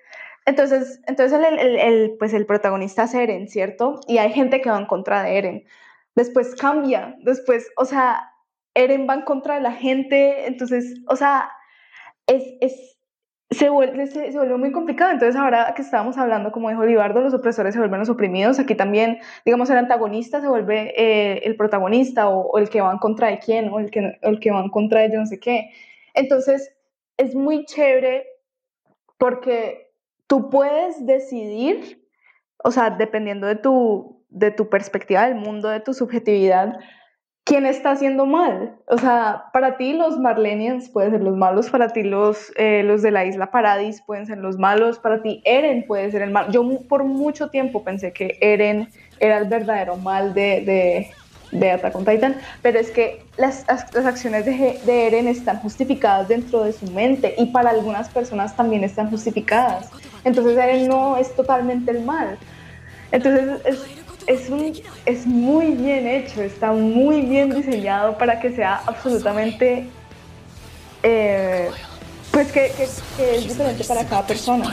entonces, entonces el, el, el, pues el protagonista es Eren, ¿cierto? Y hay gente que va en contra de Eren. Después cambia, después, o sea, Eren va en contra de la gente, entonces, o sea, es, es, se, vuelve, se, vuelve muy complicado. Entonces, ahora que estábamos hablando, como dijo Olivardo, los opresores se vuelven los oprimidos. Aquí también, digamos, el antagonista se vuelve eh, el protagonista o, el que va en contra de quién o el que, el que va en contra de yo no sé qué. Entonces, es muy chévere porque tú puedes decidir, o sea, dependiendo de tu, de tu perspectiva del mundo, de tu subjetividad, quién está haciendo mal. O sea, para ti los Marlenians pueden ser los malos, para ti los, eh, los de la isla Paradis pueden ser los malos, para ti Eren puede ser el mal. Yo por mucho tiempo pensé que Eren era el verdadero mal de, de, de Attack on Titan, pero es que las, las acciones de, de, Eren están justificadas dentro de su mente y para algunas personas también están justificadas. Entonces Eren no es totalmente el mal. Entonces es, es, un, es muy bien hecho, está muy bien diseñado para que sea absolutamente, eh, pues que, es diferente para cada persona.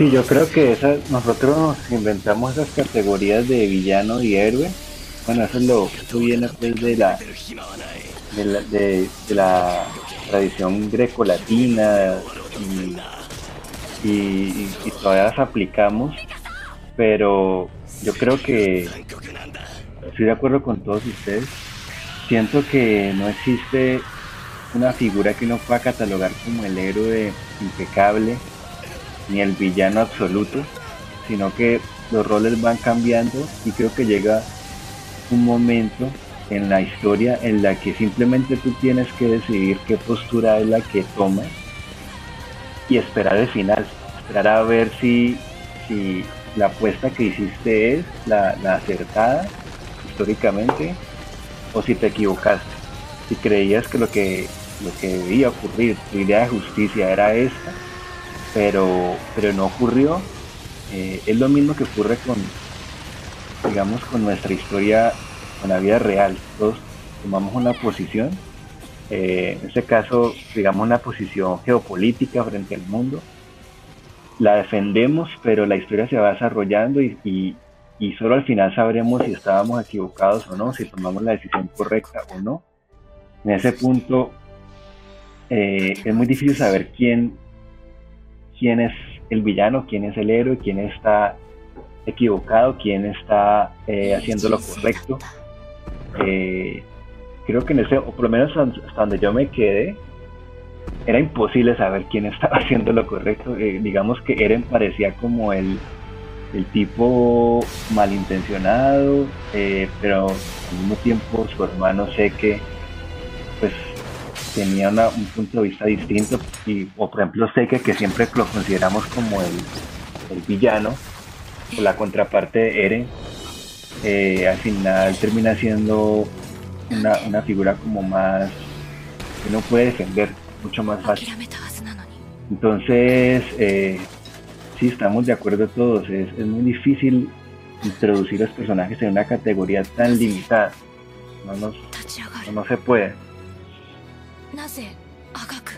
Sí, yo creo que esa, nosotros nos inventamos esas categorías de villano y héroe. Bueno, eso es lo que viene pues de la de la, de, la tradición grecolatina y, y, y todavía las aplicamos, pero yo creo que estoy de acuerdo con todos ustedes. Siento que no existe una figura que uno pueda catalogar como el héroe impecable ni el villano absoluto, sino que los roles van cambiando y creo que llega un momento en la historia en la que simplemente tú tienes que decidir qué postura es la que tomas y esperar el final, esperar a ver si, si la apuesta que hiciste es la, la acertada históricamente o si te equivocaste, si creías que lo que lo que debía ocurrir, tu idea de justicia era esta, pero, pero no ocurrió. Eh, es lo mismo que ocurre con, digamos, con nuestra historia, con la vida real. Todos tomamos una posición, eh, en este caso, digamos, una posición geopolítica frente al mundo. La defendemos, pero la historia se va desarrollando y, y, y solo al final sabremos si estábamos equivocados o no, si tomamos la decisión correcta o no. En ese punto eh, es muy difícil saber quién quién es el villano, quién es el héroe, quién está equivocado, quién está eh, haciendo lo correcto. Eh, creo que en ese, o por lo menos hasta donde yo me quedé, era imposible saber quién estaba haciendo lo correcto. Eh, digamos que Eren parecía como el, el tipo malintencionado, pero al mismo tiempo su hermano sé que pues tenía un punto de vista distinto. Y, o por ejemplo Seike que siempre lo consideramos como el, villano o la contraparte de Eren eh, al final termina siendo una, figura como más que no puede defender mucho más fácil. Entonces, eh, sí, estamos de acuerdo todos, es, es muy difícil introducir los personajes en una categoría tan limitada. No, nos, no, no se puede. なぜあがく？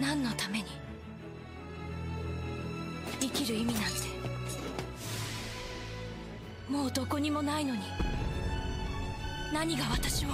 何のために？生きる意味なんて。もうどこにもないのに。何が私を？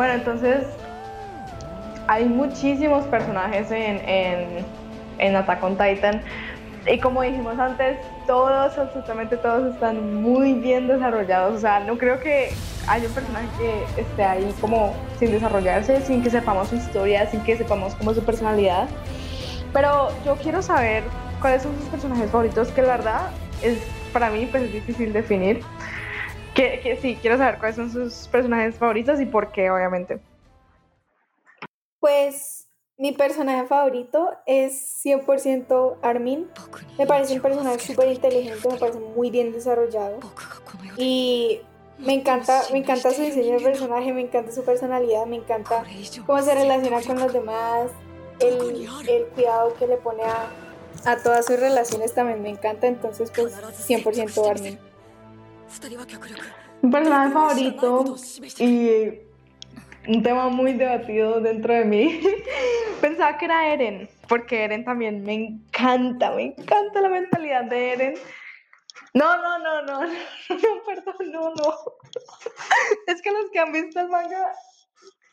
Bueno, entonces hay muchísimos personajes en, en, en Attack on Titan. Y como dijimos antes, todos, absolutamente todos están muy bien desarrollados. O sea, no creo que haya un personaje que esté ahí como sin desarrollarse, sin que sepamos su historia, sin que sepamos como su personalidad. Pero yo quiero saber cuáles son sus personajes favoritos, que la verdad es para mí pues es difícil definir. Que, que sí, quiero saber cuáles son sus personajes favoritos y por qué, obviamente. Pues mi personaje favorito es 100% Armin. Me parece un personaje súper inteligente, me parece muy bien desarrollado. Y me encanta, me encanta su diseño de personaje, me encanta su personalidad, me encanta cómo se relaciona con los demás, el, el cuidado que le pone a, a todas sus relaciones también me encanta, entonces pues 100% Armin. Mi personaje favorito y un tema muy debatido dentro de mí. Pensaba que era Eren, porque Eren también me encanta, me encanta la mentalidad de Eren. No, no, no, no, no, no, perdón, no, no. Es que los que han visto el manga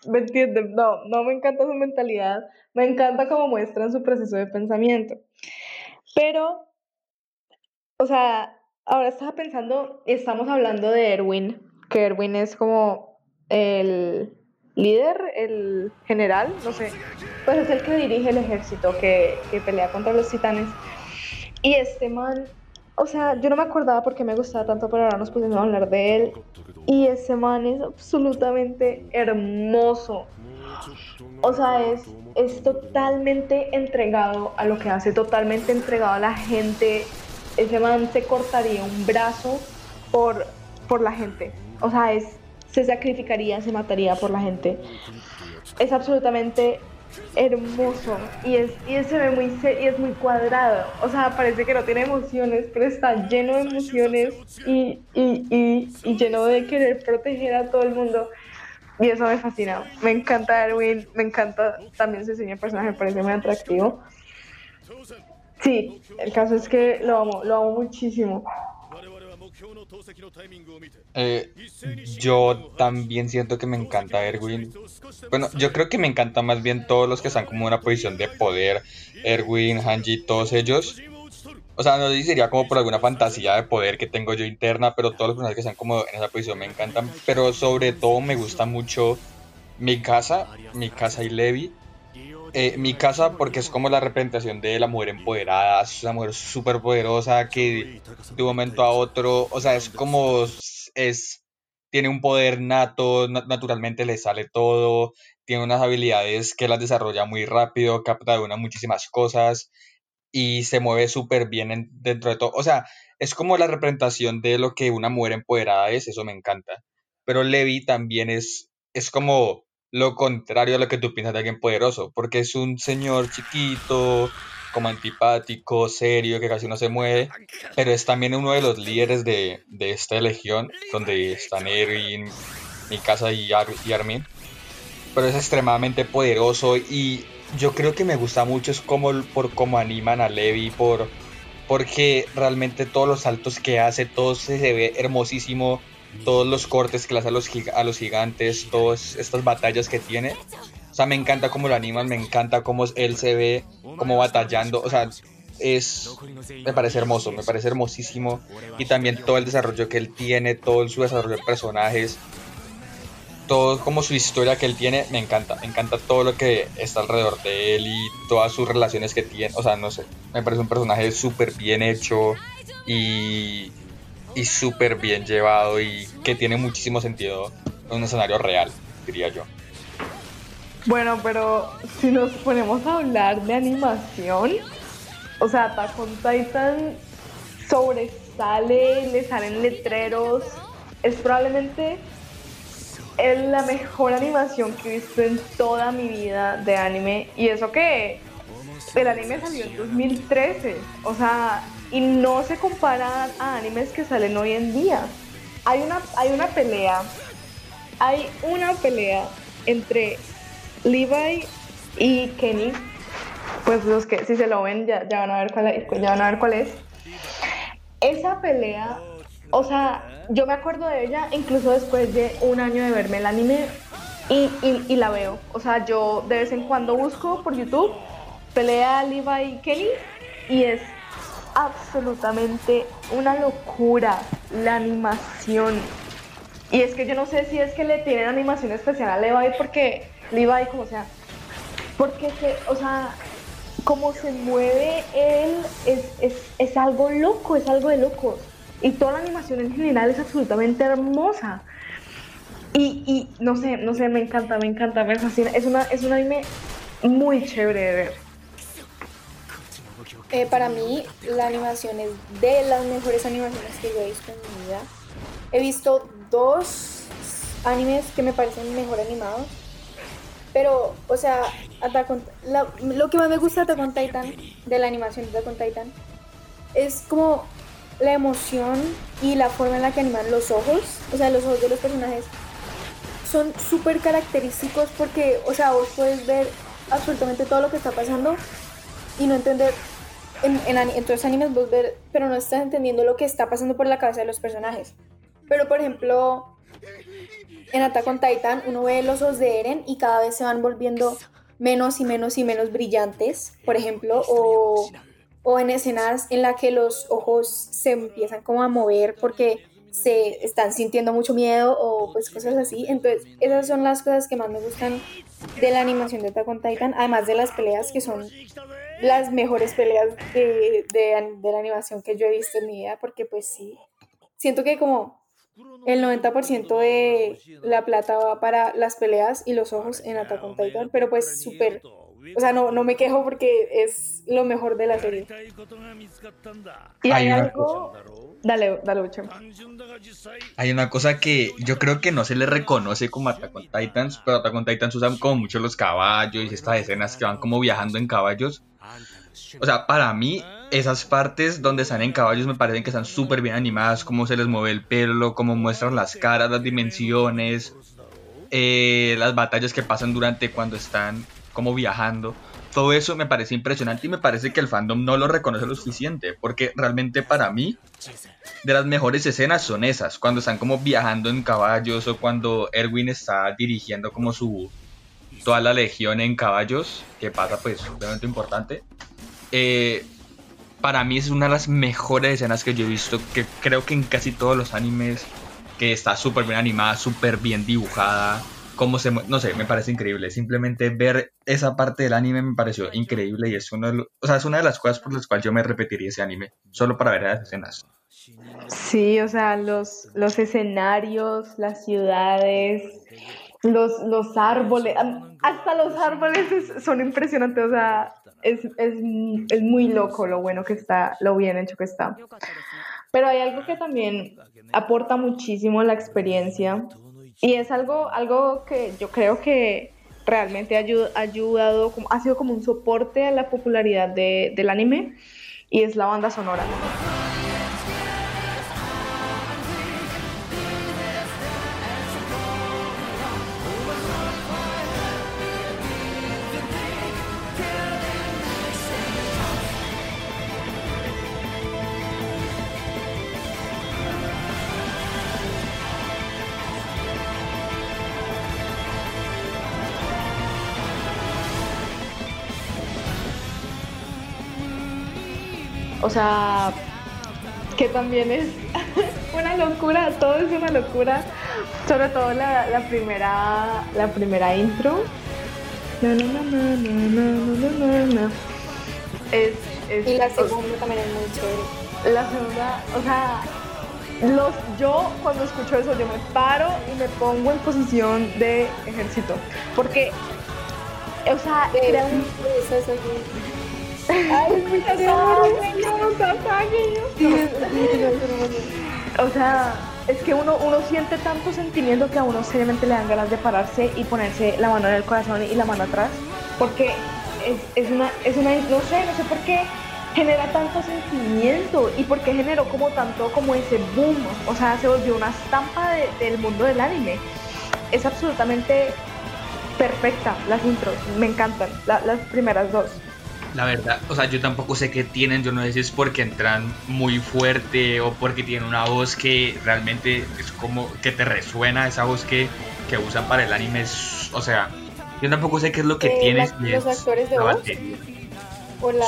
me entienden, no, no me encanta su mentalidad, me encanta cómo muestran su proceso de pensamiento. Pero, o sea, ahora estaba pensando, estamos hablando de Erwin, que Erwin es como el líder, el general, no sé, pues es el que dirige el ejército que, que pelea contra los titanes. Y este man, o sea, yo no me acordaba por qué me gustaba tanto, pero ahora nos pusimos a hablar de él. Y ese man es absolutamente hermoso. O sea, es, es totalmente entregado a lo que hace, totalmente entregado a la gente. Ese man se cortaría un brazo por, por la gente. O sea, es, se sacrificaría, se mataría por la gente. Es absolutamente hermoso y es, y es- se ve muy y es muy cuadrado. O sea, parece que no tiene emociones, pero está lleno de emociones y, y, y, lleno de querer proteger a todo el mundo. Y eso me fascina. Me encanta Erwin, me encanta también su diseño personaje, me parece muy atractivo. Sí, el caso es que lo amo, lo amo muchísimo. Eh, yo también siento que me encanta Erwin. Bueno, yo creo que me encanta más bien todos los que están como en una posición de poder. Erwin, Hanji, todos ellos. O sea, no sé si sería como por alguna fantasía de poder que tengo yo interna, pero todos los personajes que están como en esa posición me encantan. Pero sobre todo me gusta mucho mi casa, mi casa y Levi. Eh, mi casa porque es como la representación de la mujer empoderada, es una mujer súper poderosa que de un momento a otro, o sea, es como es tiene un poder nato, na- naturalmente le sale todo, tiene unas habilidades que las desarrolla muy rápido, capta de una muchísimas cosas y se mueve súper bien en- dentro de todo. O sea, es como la representación de lo que una mujer empoderada es, eso me encanta. Pero Levi también es, es como lo contrario a lo que tú piensas de alguien poderoso, porque es un señor chiquito, como antipático, serio, que casi no se mueve, pero es también uno de los líderes de, de esta legión, donde están Erin, Mikasa y, Ar- y Armin. pero es extremadamente poderoso y yo creo que me gusta mucho es como por cómo animan a Levi, por porque realmente todos los saltos que hace, todo se ve hermosísimo, todos los cortes que le hace a los, a los gigantes, todas estas batallas que tiene. O sea, me encanta cómo lo animan, me encanta cómo él se ve, como batallando, o sea, es, me parece hermoso, me parece hermosísimo. Y también todo el desarrollo que él tiene, todo su desarrollo de personajes, todo como su historia que él tiene, me encanta. Me encanta todo lo que está alrededor de él y todas sus relaciones que tiene. O sea, no sé, me parece un personaje súper bien hecho y, y súper bien llevado y que tiene muchísimo sentido en un escenario real, diría yo. Bueno, pero si nos ponemos a hablar de animación, o sea, Attack on Titan sobresale, le salen letreros, es probablemente es la mejor animación que he visto en toda mi vida de anime. Y eso que el anime salió en 2013. O sea, y no se compara a animes que salen hoy en día. Hay una, hay una pelea. Hay una pelea entre Levi y Kenny. Pues los que si se lo ven ya, van a ver cuál es, ya van a ver cuál es. Esa pelea o sea, yo me acuerdo de ella incluso después de un año de verme el anime y, y, la veo. O sea, yo de vez en cuando busco por YouTube pelea Levi y Kenny y es absolutamente una locura la animación. Y es que yo no sé si es que le tienen animación especial a Levi porque Levi como sea, porque se, o sea, como se mueve él es, es, es algo loco, es algo de locos. Y toda la animación en general es absolutamente hermosa. Y, y no sé, no sé, me encanta, me encanta, me fascina. Es, una, es un anime muy chévere de ver. Eh, para mí, la animación es de las mejores animaciones que yo he visto en mi vida. He visto dos animes que me parecen mejor animados. Pero, o sea, lo que más me gusta de Attack on Titan, de la animación de Attack on Titan, es como la emoción y la forma en la que animan los ojos, o sea, los ojos de los personajes, son súper característicos porque, o sea, vos puedes ver absolutamente todo lo que está pasando y no entender, en, en, en todos los animes vos ver, pero no estás entendiendo lo que está pasando por la cabeza de los personajes. Pero, por ejemplo, en Attack on Titan uno ve los ojos de Eren y cada vez se van volviendo menos y menos y menos brillantes, por ejemplo, o o en escenas en las que los ojos se empiezan como a mover porque se están sintiendo mucho miedo o pues cosas así. Entonces, esas son las cosas que más me gustan de la animación de Attack on Titan, además de las peleas que son las mejores peleas de, de, de la animación que yo he visto en mi vida, porque pues sí, siento que como el 90% de la plata va para las peleas y los ojos en Attack on Titan, pero pues súper o sea, no, no me quejo porque es lo mejor de la serie. Y hay, algo... Dale, dale, Hay una cosa que yo creo que no se le reconoce como Attack on Titans, pero Attack on Titans usan como mucho los caballos y estas escenas que van como viajando en caballos. O sea, para mí, esas partes donde están en caballos me parecen que están súper bien animadas, cómo se les mueve el pelo, cómo muestran las caras, las dimensiones, eh, las batallas que pasan durante cuando están como viajando. Todo eso me parece impresionante y me parece que el fandom no lo reconoce lo suficiente, porque realmente para mí de las mejores escenas son esas, cuando están como viajando en caballos o cuando Erwin está dirigiendo como su toda la legión en caballos, que pasa pues evento importante. Eh, para mí es una de las mejores escenas que yo he visto, que creo que en casi todos los animes, que está súper bien animada, súper bien dibujada, cómo se no sé, me parece increíble. Simplemente ver esa parte del anime me pareció increíble y es uno de o sea, es una de las cosas por las cuales yo me repetiría ese anime, solo para ver las escenas. Sí, o sea, los, los escenarios, las ciudades, los, los árboles, hasta los árboles son impresionantes, o sea, es, es, es muy loco lo bueno que está, lo bien hecho que está. Pero hay algo que también aporta muchísimo la experiencia y es algo, algo que yo creo que realmente ha ayudado, ha sido como un soporte a la popularidad del anime y es la banda sonora. sea, que también es una locura, todo es una locura, sobre todo la, la primera, la primera intro. Na, na, na, es, es, y la pues, segunda también es muy chévere. La segunda, o sea, los, yo cuando escucho eso, yo me paro y me pongo en posición de ejército. Porque, o sea, era un... Ay, O sea, es que uno, uno siente tanto sentimiento que a uno seriamente le dan ganas de pararse y ponerse la mano en el corazón y la mano atrás. Porque es, es una, es una, no sé, no sé por qué genera tanto sentimiento y por qué generó como tanto como ese boom. O sea, se volvió una estampa de- del mundo del anime. Es absolutamente perfecta las intros, me encantan, la- las primeras dos. La verdad, o sea, yo tampoco sé qué tienen, yo no sé si es porque entran muy fuerte o porque tienen una voz que realmente es como que te resuena esa voz que, que usan para el anime. es- o sea, yo tampoco sé qué es lo que Eh, tienes. la- los es actores de la voz. batería. O la,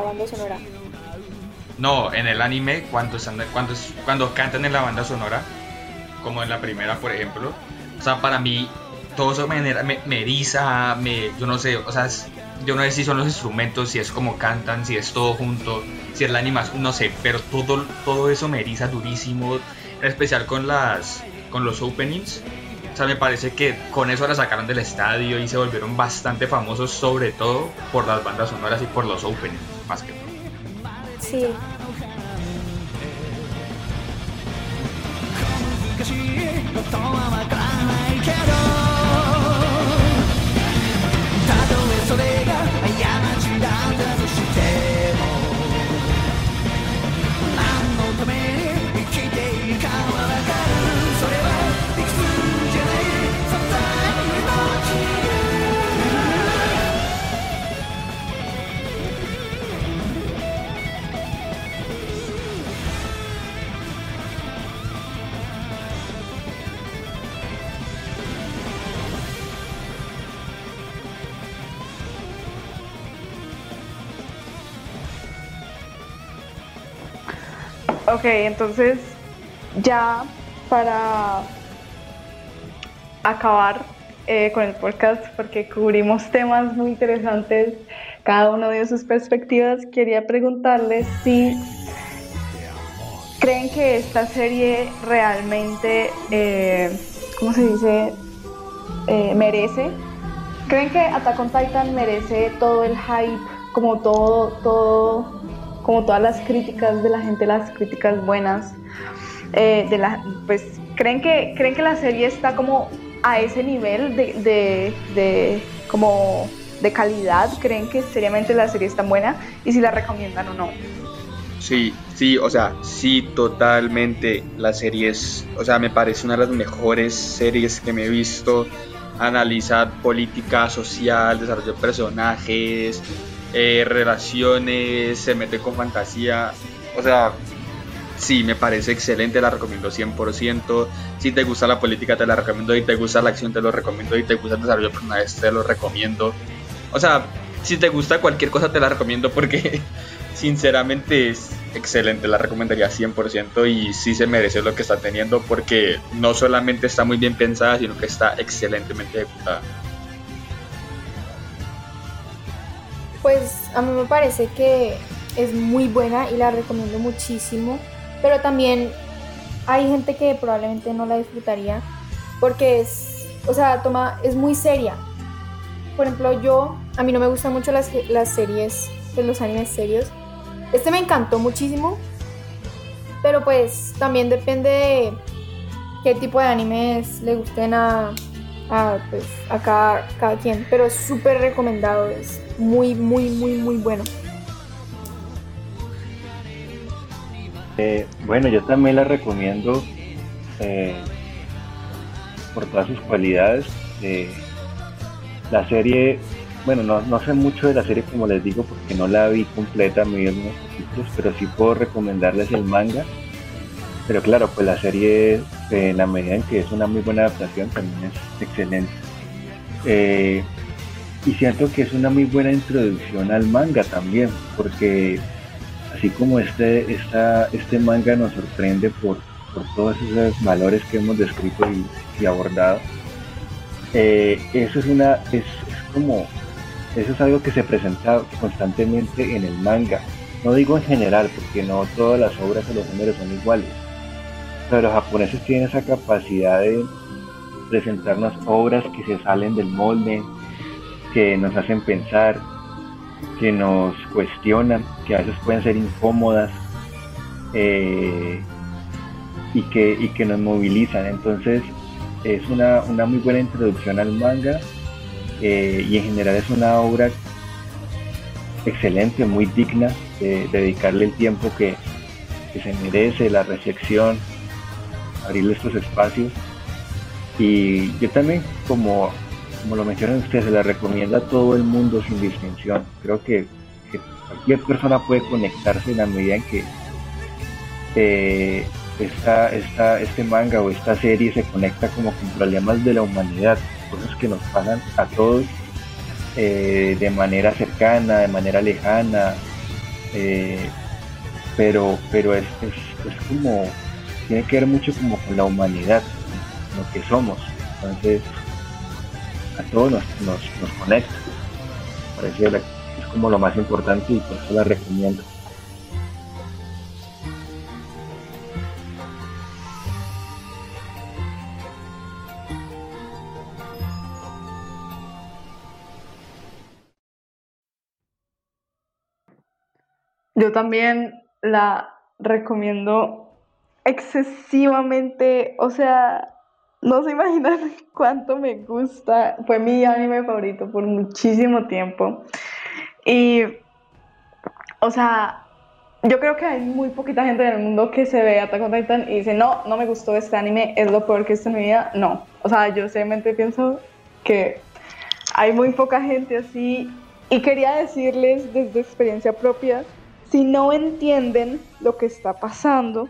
o banda sonora. No, en el anime, cuando, están, cuando, cuando cantan en la banda sonora, como en la primera, por ejemplo, o sea, para mí, todo eso me, genera- me, me eriza, me, yo no sé, o sea, es- yo no sé si son los instrumentos, si es como cantan, si es todo junto, si es la animación, no sé, pero todo, todo eso me eriza durísimo, en especial con, las, con los openings. O sea, me parece que con eso la sacaron del estadio y se volvieron bastante famosos, sobre todo por las bandas sonoras y por los openings, más que todo. Sí. 難 Ok, entonces ya para acabar eh, con el podcast, porque cubrimos temas muy interesantes, cada uno dio sus perspectivas, quería preguntarles si creen que esta serie realmente, eh, ¿cómo se dice? Eh, merece. ¿Creen que Attack on Titan merece todo el hype, como todo, todo, como todas las críticas de la gente, las críticas buenas? eh, de la, pues, ¿creen que, ¿creen que la serie está como a ese nivel de, de, de, como de calidad? ¿Creen que seriamente la serie es tan buena? Y si la recomiendan o no. Sí, sí, o sea, sí, totalmente. La serie es, o sea, me parece una de las mejores series que me he visto. Analiza política social, desarrollo de personajes, eh, relaciones, se mete con fantasía. O sea, sí, me parece excelente, la recomiendo 100%. Si te gusta la política, te la recomiendo. Si te gusta la acción, te lo recomiendo. Si te gusta el desarrollo de te lo recomiendo. O sea, si te gusta cualquier cosa, te la recomiendo porque sinceramente es excelente, la recomendaría 100% y sí se merece lo que está teniendo porque no solamente está muy bien pensada, sino que está excelentemente ejecutada. Pues a mí me parece que es muy buena y la recomiendo muchísimo, pero también hay gente que probablemente no la disfrutaría porque es, o sea, toma, es muy seria. Por ejemplo, yo, a mí no me gustan mucho las, las series, pues, los animes serios. Este me encantó muchísimo, pero pues también depende de qué tipo de animes le gusten a, a, pues, a cada, cada quien. Pero es súper recomendado, muy, muy, muy, muy bueno. Eh, bueno, yo también la recomiendo eh, por todas sus cualidades. Eh, la serie, bueno, no, no sé mucho de la serie como les digo porque no la vi completa, me vi algunos pero sí puedo recomendarles el manga. Pero claro, pues la serie, en la medida en que es una muy buena adaptación, también es excelente. Y siento que es una muy buena introducción al manga también, porque así como este, esta, este manga nos sorprende por, por todos esos valores que hemos descrito y, abordado, eh, eso es una, es, es como, eso es algo que se presenta constantemente en el manga. No digo en general, porque no todas las obras de los géneros son iguales, pero los japoneses tienen esa capacidad de presentarnos obras que se salen del molde, que nos hacen pensar, que nos cuestionan, que a veces pueden ser incómodas eh, y, que, y que nos movilizan. Entonces es una, una muy buena introducción al manga eh, y en general es una obra excelente, muy digna de dedicarle el tiempo que, que se merece, la reflexión, abrirle estos espacios. Y yo también, como, como lo mencionan ustedes, se la recomiendo a todo el mundo sin distinción. Creo que, cualquier persona puede conectarse en la medida en que eh, esta, esta, este manga o esta serie se conecta como con problemas de la humanidad, cosas que nos pasan a todos eh, de manera cercana, de manera lejana, eh, pero, pero es, es, como, tiene que ver mucho como con la humanidad, lo que somos. Entonces, a todos nos, nos, conecta. Parece es como lo más importante y por eso la recomiendo. Yo también la recomiendo excesivamente, o sea, no se imaginan cuánto me gusta. Fue mi anime favorito por muchísimo tiempo. Y, o sea, yo creo que hay muy poquita gente en el mundo que se ve Attack on Titan y dice, no, no me gustó este anime, es lo peor que he en mi vida. No, o sea, yo seriamente pienso que hay muy poca gente así y quería decirles desde experiencia propia, si no entienden lo que está pasando,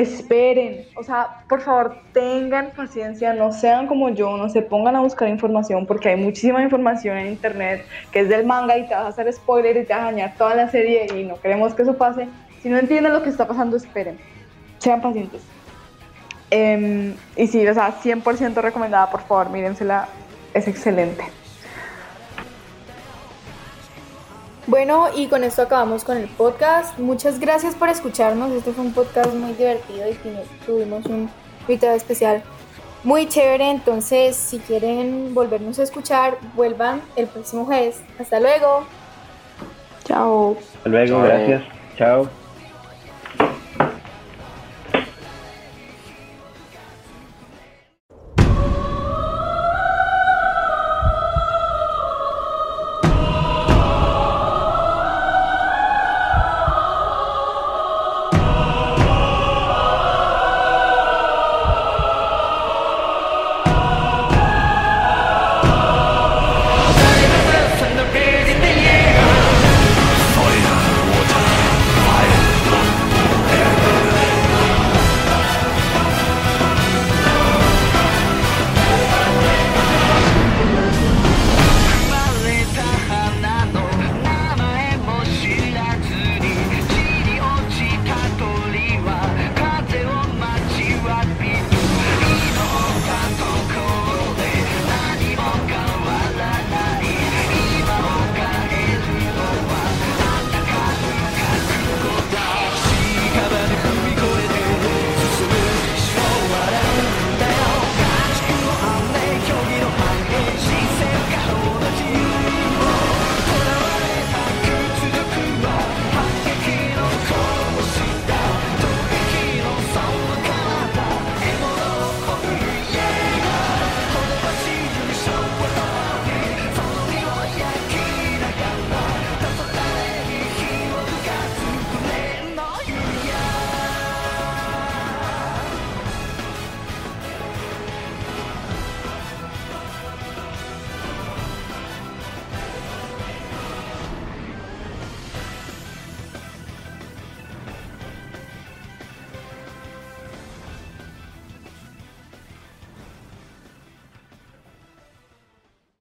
esperen, o sea, por favor tengan paciencia, no sean como yo, no se pongan a buscar información porque hay muchísima información en internet que es del manga y te vas a hacer spoiler y te vas a dañar toda la serie y no queremos que eso pase. Si no entienden lo que está pasando, esperen, sean pacientes. Em, y sí, o sea, 100% recomendada, por favor, mírensela, es excelente. Bueno, y con esto acabamos con el podcast. Muchas gracias por escucharnos. Este fue un podcast muy divertido y tuvimos un invitado especial muy chévere. Entonces, si quieren volvernos a escuchar, vuelvan el próximo jueves. Hasta luego. Chao. Hasta luego, Chao. gracias. Chao.